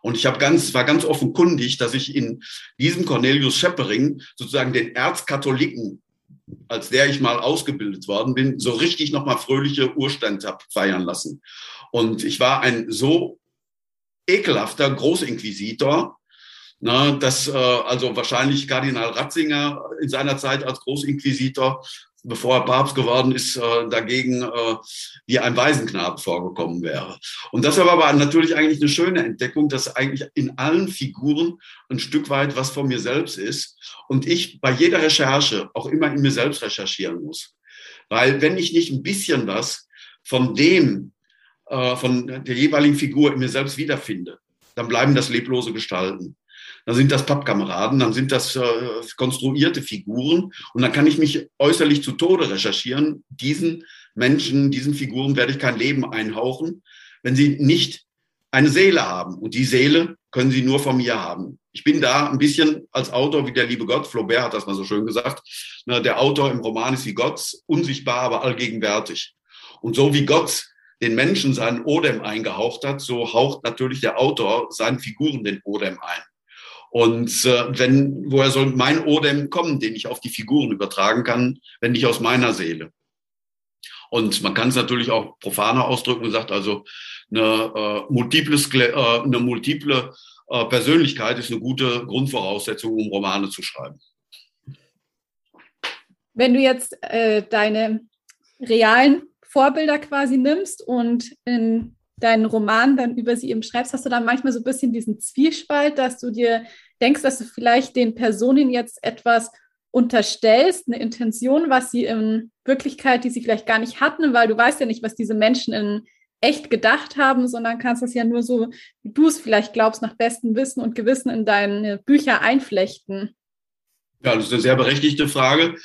Und ich habe ganz, war ganz offenkundig, dass ich in diesem Cornelius Scheppering sozusagen den Erzkatholiken, als der ich mal ausgebildet worden bin, so richtig nochmal fröhliche Urstände habe feiern lassen. Und ich war ein so ekelhafter Großinquisitor, na, dass äh, also wahrscheinlich Kardinal Ratzinger in seiner Zeit als Großinquisitor, bevor er Papst geworden ist, äh, dagegen äh, wie ein Waisenknabe vorgekommen wäre. Und das war aber natürlich eigentlich eine schöne Entdeckung, dass eigentlich in allen Figuren ein Stück weit was von mir selbst ist und ich bei jeder Recherche auch immer in mir selbst recherchieren muss. Weil wenn ich nicht ein bisschen was von dem, äh, von der jeweiligen Figur in mir selbst wiederfinde, dann bleiben das leblose Gestalten dann sind das Pappkameraden, dann sind das äh, konstruierte Figuren und dann kann ich mich äußerlich zu Tode recherchieren. Diesen Menschen, diesen Figuren werde ich kein Leben einhauchen, wenn sie nicht eine Seele haben. Und die Seele können sie nur von mir haben. Ich bin da ein bisschen als Autor wie der liebe Gott, Flaubert hat das mal so schön gesagt, der Autor im Roman ist wie Gott, unsichtbar, aber allgegenwärtig. Und so wie Gott den Menschen seinen Odem eingehaucht hat, so haucht natürlich der Autor seinen Figuren den Odem ein. Und äh, wenn, woher soll mein Odem kommen, den ich auf die Figuren übertragen kann, wenn nicht aus meiner Seele? Und man kann es natürlich auch profaner ausdrücken und sagt also, eine äh, multiple, äh, eine multiple äh, Persönlichkeit ist eine gute Grundvoraussetzung, um Romane zu schreiben. Wenn du jetzt äh, deine realen Vorbilder quasi nimmst und in deinen Roman dann über sie eben schreibst, hast du dann manchmal so ein bisschen diesen Zwiespalt, dass du dir denkst, dass du vielleicht den Personen jetzt etwas unterstellst, eine Intention, was sie in Wirklichkeit, die sie vielleicht gar nicht hatten, weil du weißt ja nicht, was diese Menschen in echt gedacht haben, sondern kannst das ja nur so, wie du es vielleicht glaubst, nach bestem Wissen und Gewissen in deine Bücher einflechten. Ja, das ist eine sehr berechtigte Frage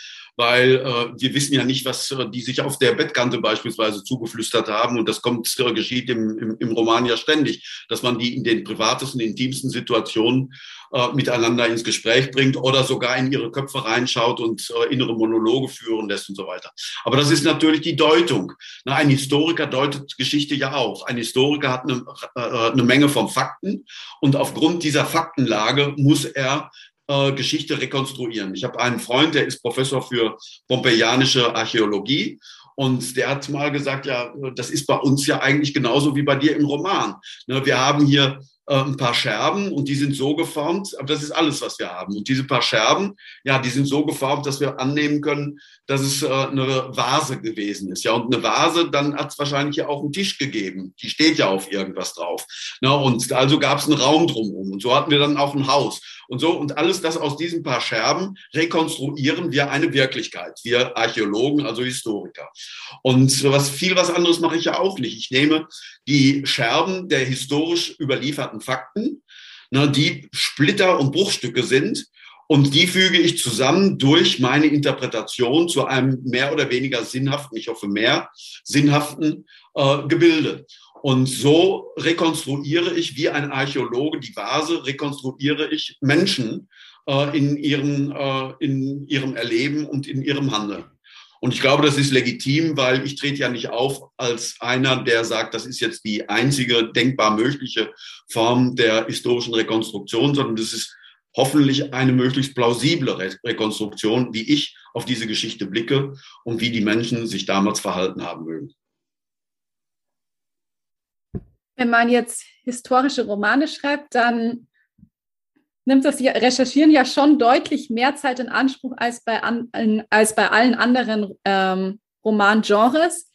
weil äh, wir wissen ja nicht, was äh, die sich auf der Bettkante beispielsweise zugeflüstert haben. Und das kommt, äh, geschieht im, im, im Roman ja ständig, dass man die in den privatesten, intimsten Situationen äh, miteinander ins Gespräch bringt oder sogar in ihre Köpfe reinschaut und äh, innere Monologe führen lässt und so weiter. Aber das ist natürlich die Deutung. Na, ein Historiker deutet Geschichte ja auch. Ein Historiker hat eine, äh, eine Menge von Fakten und aufgrund dieser Faktenlage muss er äh, Geschichte rekonstruieren. Ich habe einen Freund, der ist Professor für pompeianische Archäologie und der hat mal gesagt, ja, das ist bei uns ja eigentlich genauso wie bei dir im Roman. Ne, wir haben hier äh, ein paar Scherben und die sind so geformt, aber das ist alles, was wir haben. Und diese paar Scherben, ja, die sind so geformt, dass wir annehmen können, dass es äh, eine Vase gewesen ist. Ja, und eine Vase, dann hat es wahrscheinlich ja auch einen Tisch gegeben. Die steht ja auf irgendwas drauf. Na, und also gab es einen Raum drumherum. Und so hatten wir dann auch ein Haus. Und so, und alles das aus diesen paar Scherben rekonstruieren wir eine Wirklichkeit. Wir Archäologen, also Historiker. Und was viel was anderes mache ich ja auch nicht. Ich nehme die Scherben der historisch überlieferten Fakten, na, die Splitter und Bruchstücke sind, und die füge ich zusammen durch meine Interpretation zu einem mehr oder weniger sinnhaften, ich hoffe mehr, sinnhaften äh, Gebilde. Und so rekonstruiere ich wie ein Archäologe die Vase, rekonstruiere ich Menschen äh, in, ihrem, äh, in ihrem Erleben und in ihrem Handeln. Und ich glaube, das ist legitim, weil ich trete ja nicht auf als einer, der sagt, das ist jetzt die einzige denkbar mögliche Form der historischen Rekonstruktion, sondern das ist hoffentlich eine möglichst plausible Re Rekonstruktion, wie ich auf diese Geschichte blicke und wie die Menschen sich damals verhalten haben mögen. Wenn man jetzt historische Romane schreibt, dann nimmt das Recherchieren ja schon deutlich mehr Zeit in Anspruch als bei, an, als bei allen anderen ähm, Romangenres.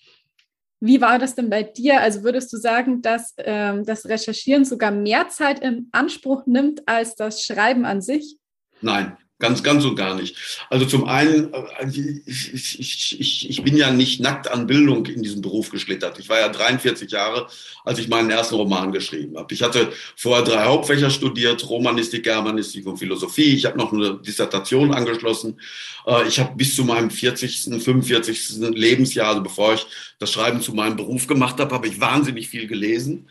Wie war das denn bei dir? Also würdest du sagen, dass ähm, das Recherchieren sogar mehr Zeit in Anspruch nimmt als das Schreiben an sich? Nein, Ganz, ganz und gar nicht. Also zum einen, äh, ich, ich, ich, ich bin ja nicht nackt an Bildung in diesem Beruf geschlittert. Ich war ja 43 Jahre, als ich meinen ersten Roman geschrieben habe. Ich hatte vorher drei Hauptfächer studiert, Romanistik, Germanistik und Philosophie. Ich habe noch eine Dissertation angeschlossen. Äh, ich habe bis zu meinem 40., 45. Lebensjahr, also bevor ich das Schreiben zu meinem Beruf gemacht habe, habe ich wahnsinnig viel gelesen.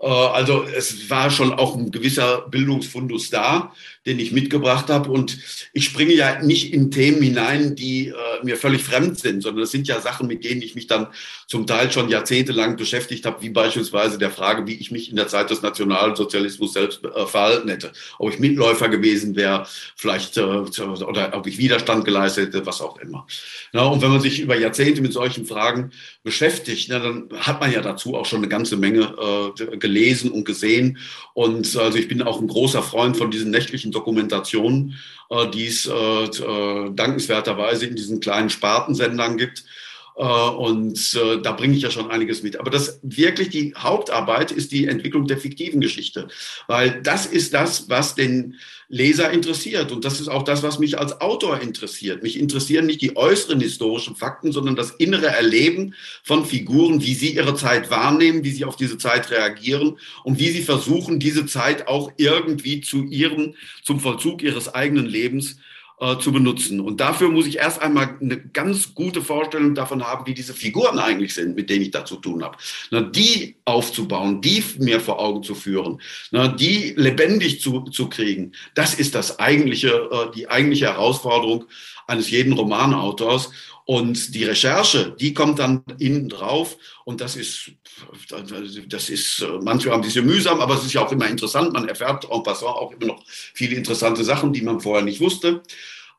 Äh, also es war schon auch ein gewisser Bildungsfundus da, den ich mitgebracht habe. Und ich springe ja nicht in Themen hinein, die äh, mir völlig fremd sind, sondern es sind ja Sachen, mit denen ich mich dann zum Teil schon jahrzehntelang beschäftigt habe, wie beispielsweise der Frage, wie ich mich in der Zeit des Nationalsozialismus selbst äh, verhalten hätte. Ob ich Mitläufer gewesen wäre, vielleicht, äh, oder ob ich Widerstand geleistet hätte, was auch immer. Ja, und wenn man sich über Jahrzehnte mit solchen Fragen beschäftigt, na, dann hat man ja dazu auch schon eine ganze Menge äh, gelesen und gesehen. Und also ich bin auch ein großer Freund von diesen nächtlichen Dokumentationen, äh, die es äh, äh, dankenswerterweise in diesen kleinen Spartensendern gibt. Äh, und äh, da bringe ich ja schon einiges mit. Aber das wirklich die Hauptarbeit ist die Entwicklung der fiktiven Geschichte, weil das ist das, was den Leser interessiert. Und das ist auch das, was mich als Autor interessiert. Mich interessieren nicht die äußeren historischen Fakten, sondern das innere Erleben von Figuren, wie sie ihre Zeit wahrnehmen, wie sie auf diese Zeit reagieren und wie sie versuchen, diese Zeit auch irgendwie zu ihrem, zum Vollzug ihres eigenen Lebens äh, zu benutzen. Und dafür muss ich erst einmal eine ganz gute Vorstellung davon haben, wie diese Figuren eigentlich sind, mit denen ich da zu tun habe. Na, die aufzubauen, die mir vor Augen zu führen, na, die lebendig zu, zu kriegen, das ist das eigentliche, äh, die eigentliche Herausforderung eines jeden Romanautors. Und die Recherche, die kommt dann innen drauf und das ist, das ist manchmal ein bisschen mühsam, aber es ist ja auch immer interessant. Man erfährt en passant auch immer noch viele interessante Sachen, die man vorher nicht wusste.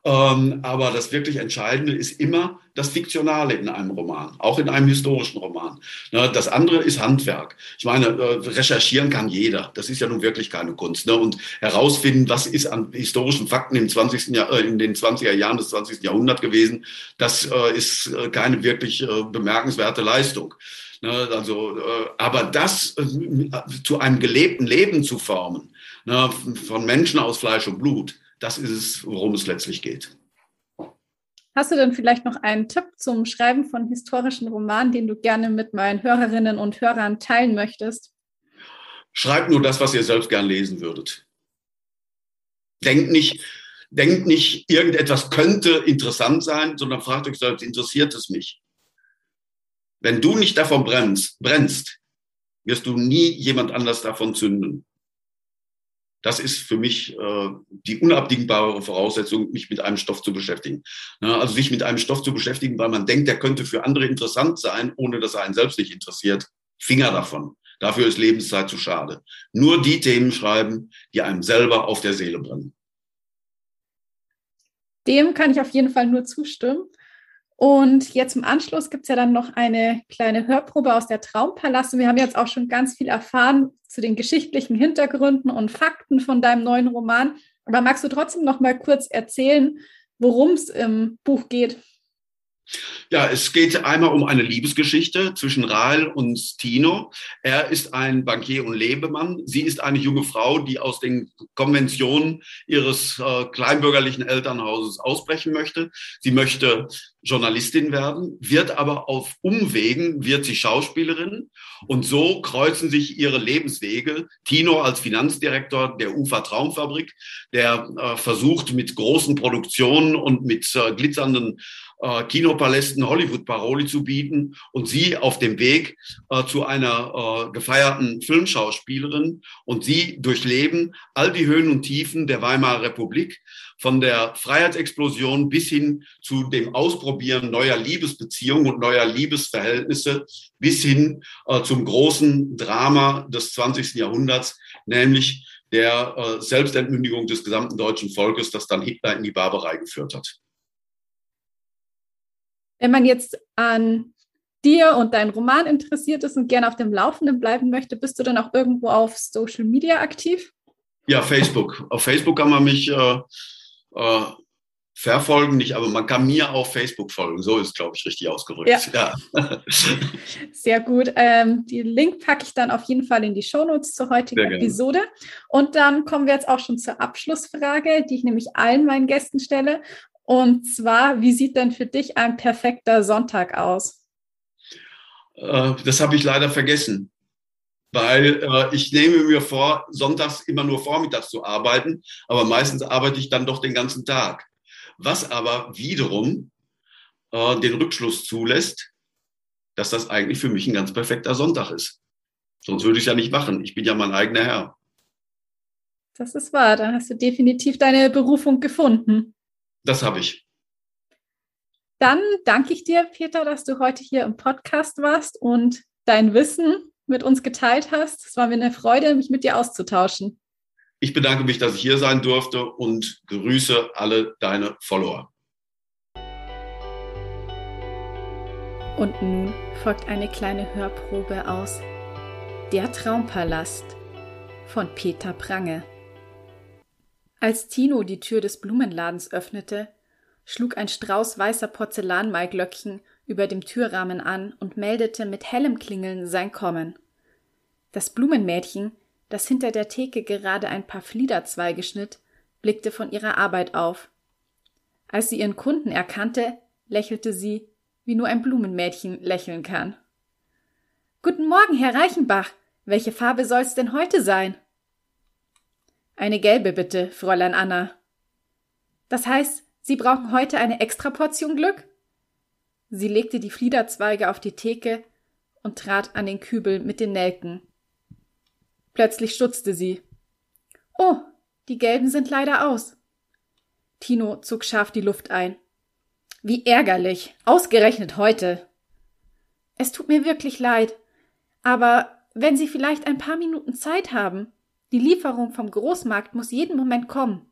Ähm, aber das wirklich Entscheidende ist immer das Fiktionale in einem Roman, auch in einem historischen Roman. Ne, das andere ist Handwerk. Ich meine, äh, recherchieren kann jeder. Das ist ja nun wirklich keine Kunst. Ne? Und herausfinden, was ist an historischen Fakten im 20. Jahr, äh, in den 20er Jahren des 20. Jahrhunderts gewesen, das äh, ist keine wirklich bemerkenswerte Leistung. Ne, also, aber das zu einem gelebten Leben zu formen, von Menschen aus Fleisch und Blut, das ist es, worum es letztlich geht. Hast du denn vielleicht noch einen Tipp zum Schreiben von historischen Romanen, den du gerne mit meinen Hörerinnen und Hörern teilen möchtest? Schreibt nur das, was ihr selbst gern lesen würdet. Denkt nicht, denkt nicht, irgendetwas könnte interessant sein, sondern fragt euch selbst, interessiert es mich? Wenn du nicht davon brennst, brennst, wirst du nie jemand anders davon zünden. Das ist für mich äh, die unabdingbare Voraussetzung, mich mit einem Stoff zu beschäftigen. Ja, also sich mit einem Stoff zu beschäftigen, weil man denkt, der könnte für andere interessant sein, ohne dass er einen selbst nicht interessiert. Finger davon. Dafür ist Lebenszeit zu schade. Nur die Themen schreiben, die einem selber auf der Seele brennen. Dem kann ich auf jeden Fall nur zustimmen. Und jetzt im Anschluss gibt es ja dann noch eine kleine Hörprobe aus der Traumpalast. Und wir haben jetzt auch schon ganz viel erfahren zu den geschichtlichen Hintergründen und Fakten von deinem neuen Roman. Aber magst du trotzdem noch mal kurz erzählen, worum es im Buch geht? Ja, es geht einmal um eine Liebesgeschichte zwischen Rahl und Tino. Er ist ein Bankier und Lebemann. Sie ist eine junge Frau, die aus den Konventionen ihres äh, kleinbürgerlichen Elternhauses ausbrechen möchte. Sie möchte Journalistin werden, wird aber auf Umwegen, wird sie Schauspielerin. Und so kreuzen sich ihre Lebenswege. Tino als Finanzdirektor der UFA Traumfabrik, der äh, versucht mit großen Produktionen und mit äh, glitzernden äh, Kinopalästen Hollywood-Paroli zu bieten und sie auf dem Weg äh, zu einer äh, gefeierten Filmschauspielerin und sie durchleben all die Höhen und Tiefen der Weimarer Republik, von der Freiheitsexplosion bis hin zu dem Ausprobieren neuer Liebesbeziehungen und neuer Liebesverhältnisse bis hin äh, zum großen Drama des 20. Jahrhunderts, nämlich der äh, Selbstentmündigung des gesamten deutschen Volkes, das dann Hitler in die Barbarei geführt hat. Wenn man jetzt an dir und deinen Roman interessiert ist und gerne auf dem Laufenden bleiben möchte, bist du dann auch irgendwo auf Social Media aktiv? Ja, Facebook. Auf Facebook kann man mich äh, äh, verfolgen, nicht, aber man kann mir auf Facebook folgen. So ist, glaube ich, richtig ausgerückt. Ja. ja. Sehr gut. Ähm, die Link packe ich dann auf jeden Fall in die Shownotes zur heutigen Episode. Und dann kommen wir jetzt auch schon zur Abschlussfrage, die ich nämlich allen meinen Gästen stelle. Und zwar, wie sieht denn für dich ein perfekter Sonntag aus? Äh, das habe ich leider vergessen, weil äh, ich nehme mir vor, sonntags immer nur vormittags zu arbeiten, aber meistens arbeite ich dann doch den ganzen Tag. Was aber wiederum äh, den Rückschluss zulässt, dass das eigentlich für mich ein ganz perfekter Sonntag ist. Sonst würde ich es ja nicht machen. Ich bin ja mein eigener Herr. Das ist wahr. Da hast du definitiv deine Berufung gefunden. Das habe ich. Dann danke ich dir, Peter, dass du heute hier im Podcast warst und dein Wissen mit uns geteilt hast. Es war mir eine Freude, mich mit dir auszutauschen. Ich bedanke mich, dass ich hier sein durfte und grüße alle deine Follower. Und nun folgt eine kleine Hörprobe aus Der Traumpalast von Peter Prange. Als Tino die Tür des Blumenladens öffnete, schlug ein Strauß weißer Porzellanmaiglöckchen über dem Türrahmen an und meldete mit hellem Klingeln sein Kommen. Das Blumenmädchen, das hinter der Theke gerade ein paar Fliederzweige schnitt, blickte von ihrer Arbeit auf. Als sie ihren Kunden erkannte, lächelte sie, wie nur ein Blumenmädchen lächeln kann. Guten Morgen, Herr Reichenbach. Welche Farbe soll's denn heute sein? Eine gelbe bitte, Fräulein Anna. Das heißt, Sie brauchen heute eine Extraportion Glück? Sie legte die Fliederzweige auf die Theke und trat an den Kübel mit den Nelken. Plötzlich stutzte sie. Oh, die gelben sind leider aus. Tino zog scharf die Luft ein. Wie ärgerlich. Ausgerechnet heute. Es tut mir wirklich leid. Aber wenn Sie vielleicht ein paar Minuten Zeit haben, die Lieferung vom Großmarkt muss jeden Moment kommen.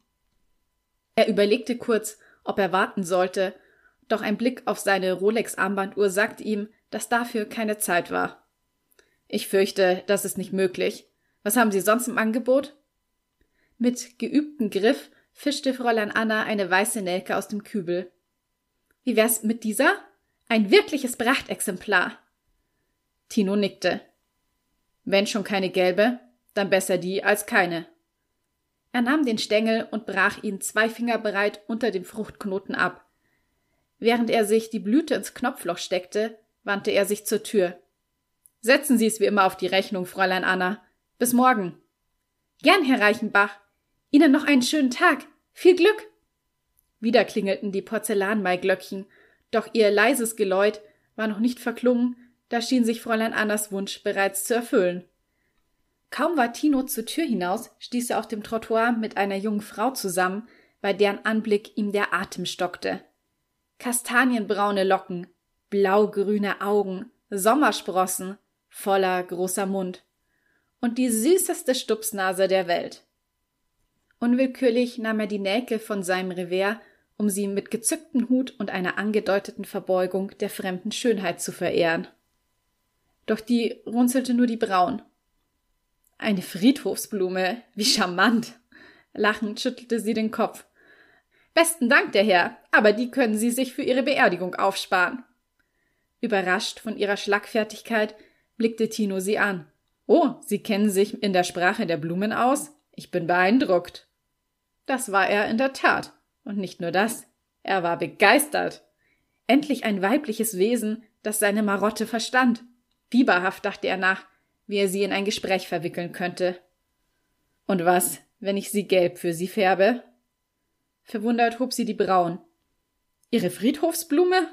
Er überlegte kurz, ob er warten sollte, doch ein Blick auf seine Rolex-Armbanduhr sagte ihm, dass dafür keine Zeit war. Ich fürchte, das ist nicht möglich. Was haben Sie sonst im Angebot? Mit geübtem Griff fischte Fräulein Anna eine weiße Nelke aus dem Kübel. Wie wär's mit dieser? Ein wirkliches Prachtexemplar. Tino nickte. Wenn schon keine gelbe, dann besser die als keine. Er nahm den Stängel und brach ihn zwei Finger breit unter dem Fruchtknoten ab. Während er sich die Blüte ins Knopfloch steckte, wandte er sich zur Tür. Setzen Sie es wie immer auf die Rechnung, Fräulein Anna. Bis morgen. Gern, Herr Reichenbach. Ihnen noch einen schönen Tag. Viel Glück. Wieder klingelten die Porzellanmaiglöckchen, doch ihr leises Geläut war noch nicht verklungen, da schien sich Fräulein Annas Wunsch bereits zu erfüllen. Kaum war Tino zur Tür hinaus, stieß er auf dem Trottoir mit einer jungen Frau zusammen, bei deren Anblick ihm der Atem stockte. Kastanienbraune Locken, blaugrüne Augen, Sommersprossen, voller großer Mund und die süßeste Stupsnase der Welt. Unwillkürlich nahm er die Nelke von seinem Revers, um sie mit gezücktem Hut und einer angedeuteten Verbeugung der fremden Schönheit zu verehren. Doch die runzelte nur die Brauen. Eine Friedhofsblume, wie charmant. Lachend schüttelte sie den Kopf. Besten Dank, der Herr, aber die können Sie sich für Ihre Beerdigung aufsparen. Überrascht von ihrer Schlagfertigkeit blickte Tino sie an. Oh, Sie kennen sich in der Sprache der Blumen aus? Ich bin beeindruckt. Das war er in der Tat. Und nicht nur das. Er war begeistert. Endlich ein weibliches Wesen, das seine Marotte verstand. Fieberhaft dachte er nach, wie er sie in ein Gespräch verwickeln könnte. Und was, wenn ich sie gelb für sie färbe? Verwundert hob sie die Brauen. Ihre Friedhofsblume?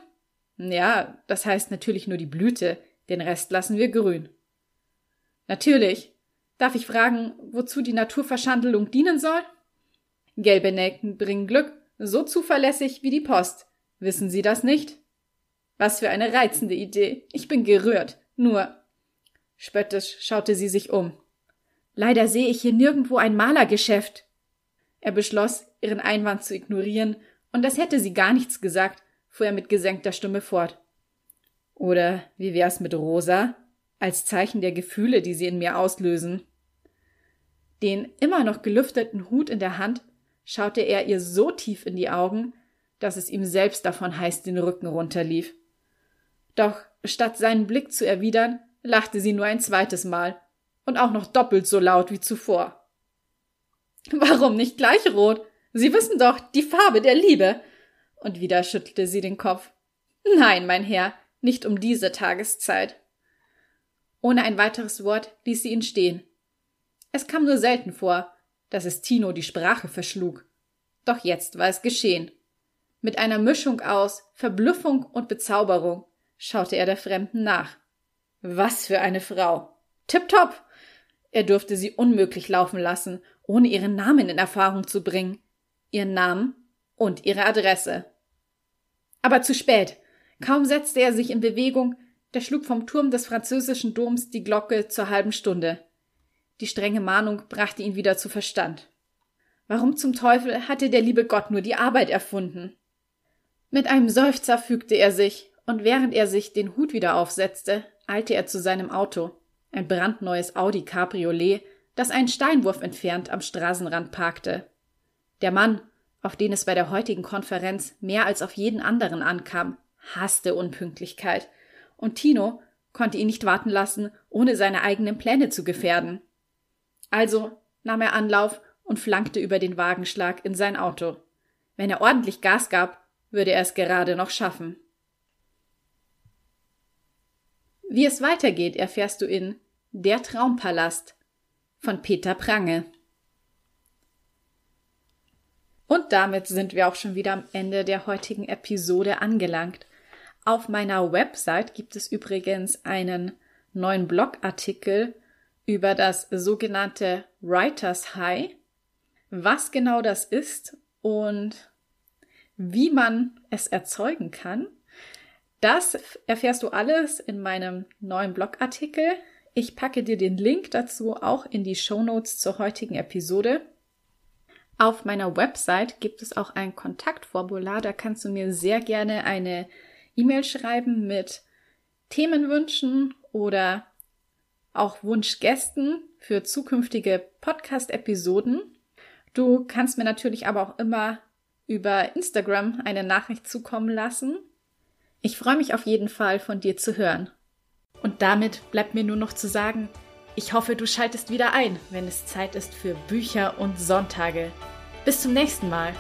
Ja, das heißt natürlich nur die Blüte, den Rest lassen wir grün. Natürlich. Darf ich fragen, wozu die Naturverschandelung dienen soll? Gelbe Nelken bringen Glück, so zuverlässig wie die Post. Wissen Sie das nicht? Was für eine reizende Idee. Ich bin gerührt. Nur. Spöttisch schaute sie sich um. Leider sehe ich hier nirgendwo ein Malergeschäft. Er beschloss, ihren Einwand zu ignorieren, und das hätte sie gar nichts gesagt, fuhr er mit gesenkter Stimme fort. Oder wie wär's mit Rosa? Als Zeichen der Gefühle, die sie in mir auslösen. Den immer noch gelüfteten Hut in der Hand schaute er ihr so tief in die Augen, dass es ihm selbst davon heiß den Rücken runterlief. Doch statt seinen Blick zu erwidern, lachte sie nur ein zweites Mal und auch noch doppelt so laut wie zuvor. Warum nicht gleich rot? Sie wissen doch, die Farbe der Liebe. Und wieder schüttelte sie den Kopf. Nein, mein Herr, nicht um diese Tageszeit. Ohne ein weiteres Wort ließ sie ihn stehen. Es kam nur selten vor, dass es Tino die Sprache verschlug. Doch jetzt war es geschehen. Mit einer Mischung aus Verblüffung und Bezauberung schaute er der Fremden nach. Was für eine Frau. Tipptopp! Er durfte sie unmöglich laufen lassen, ohne ihren Namen in Erfahrung zu bringen. Ihren Namen und ihre Adresse. Aber zu spät. Kaum setzte er sich in Bewegung, da schlug vom Turm des französischen Doms die Glocke zur halben Stunde. Die strenge Mahnung brachte ihn wieder zu Verstand. Warum zum Teufel hatte der liebe Gott nur die Arbeit erfunden? Mit einem Seufzer fügte er sich, und während er sich den Hut wieder aufsetzte, eilte er zu seinem Auto, ein brandneues Audi Cabriolet, das einen Steinwurf entfernt am Straßenrand parkte. Der Mann, auf den es bei der heutigen Konferenz mehr als auf jeden anderen ankam, hasste Unpünktlichkeit, und Tino konnte ihn nicht warten lassen, ohne seine eigenen Pläne zu gefährden. Also nahm er Anlauf und flankte über den Wagenschlag in sein Auto. Wenn er ordentlich Gas gab, würde er es gerade noch schaffen. Wie es weitergeht, erfährst du in Der Traumpalast von Peter Prange. Und damit sind wir auch schon wieder am Ende der heutigen Episode angelangt. Auf meiner Website gibt es übrigens einen neuen Blogartikel über das sogenannte Writers High was genau das ist und wie man es erzeugen kann, das erfährst du alles in meinem neuen Blogartikel. Ich packe dir den Link dazu auch in die Show Notes zur heutigen Episode. Auf meiner Website gibt es auch ein Kontaktformular, da kannst du mir sehr gerne eine E-Mail schreiben mit Themenwünschen oder auch Wunschgästen für zukünftige Podcast-Episoden. Du kannst mir natürlich aber auch immer über Instagram eine Nachricht zukommen lassen. Ich freue mich auf jeden Fall von dir zu hören. Und damit bleibt mir nur noch zu sagen, ich hoffe, du schaltest wieder ein, wenn es Zeit ist für Bücher und Sonntage. Bis zum nächsten Mal.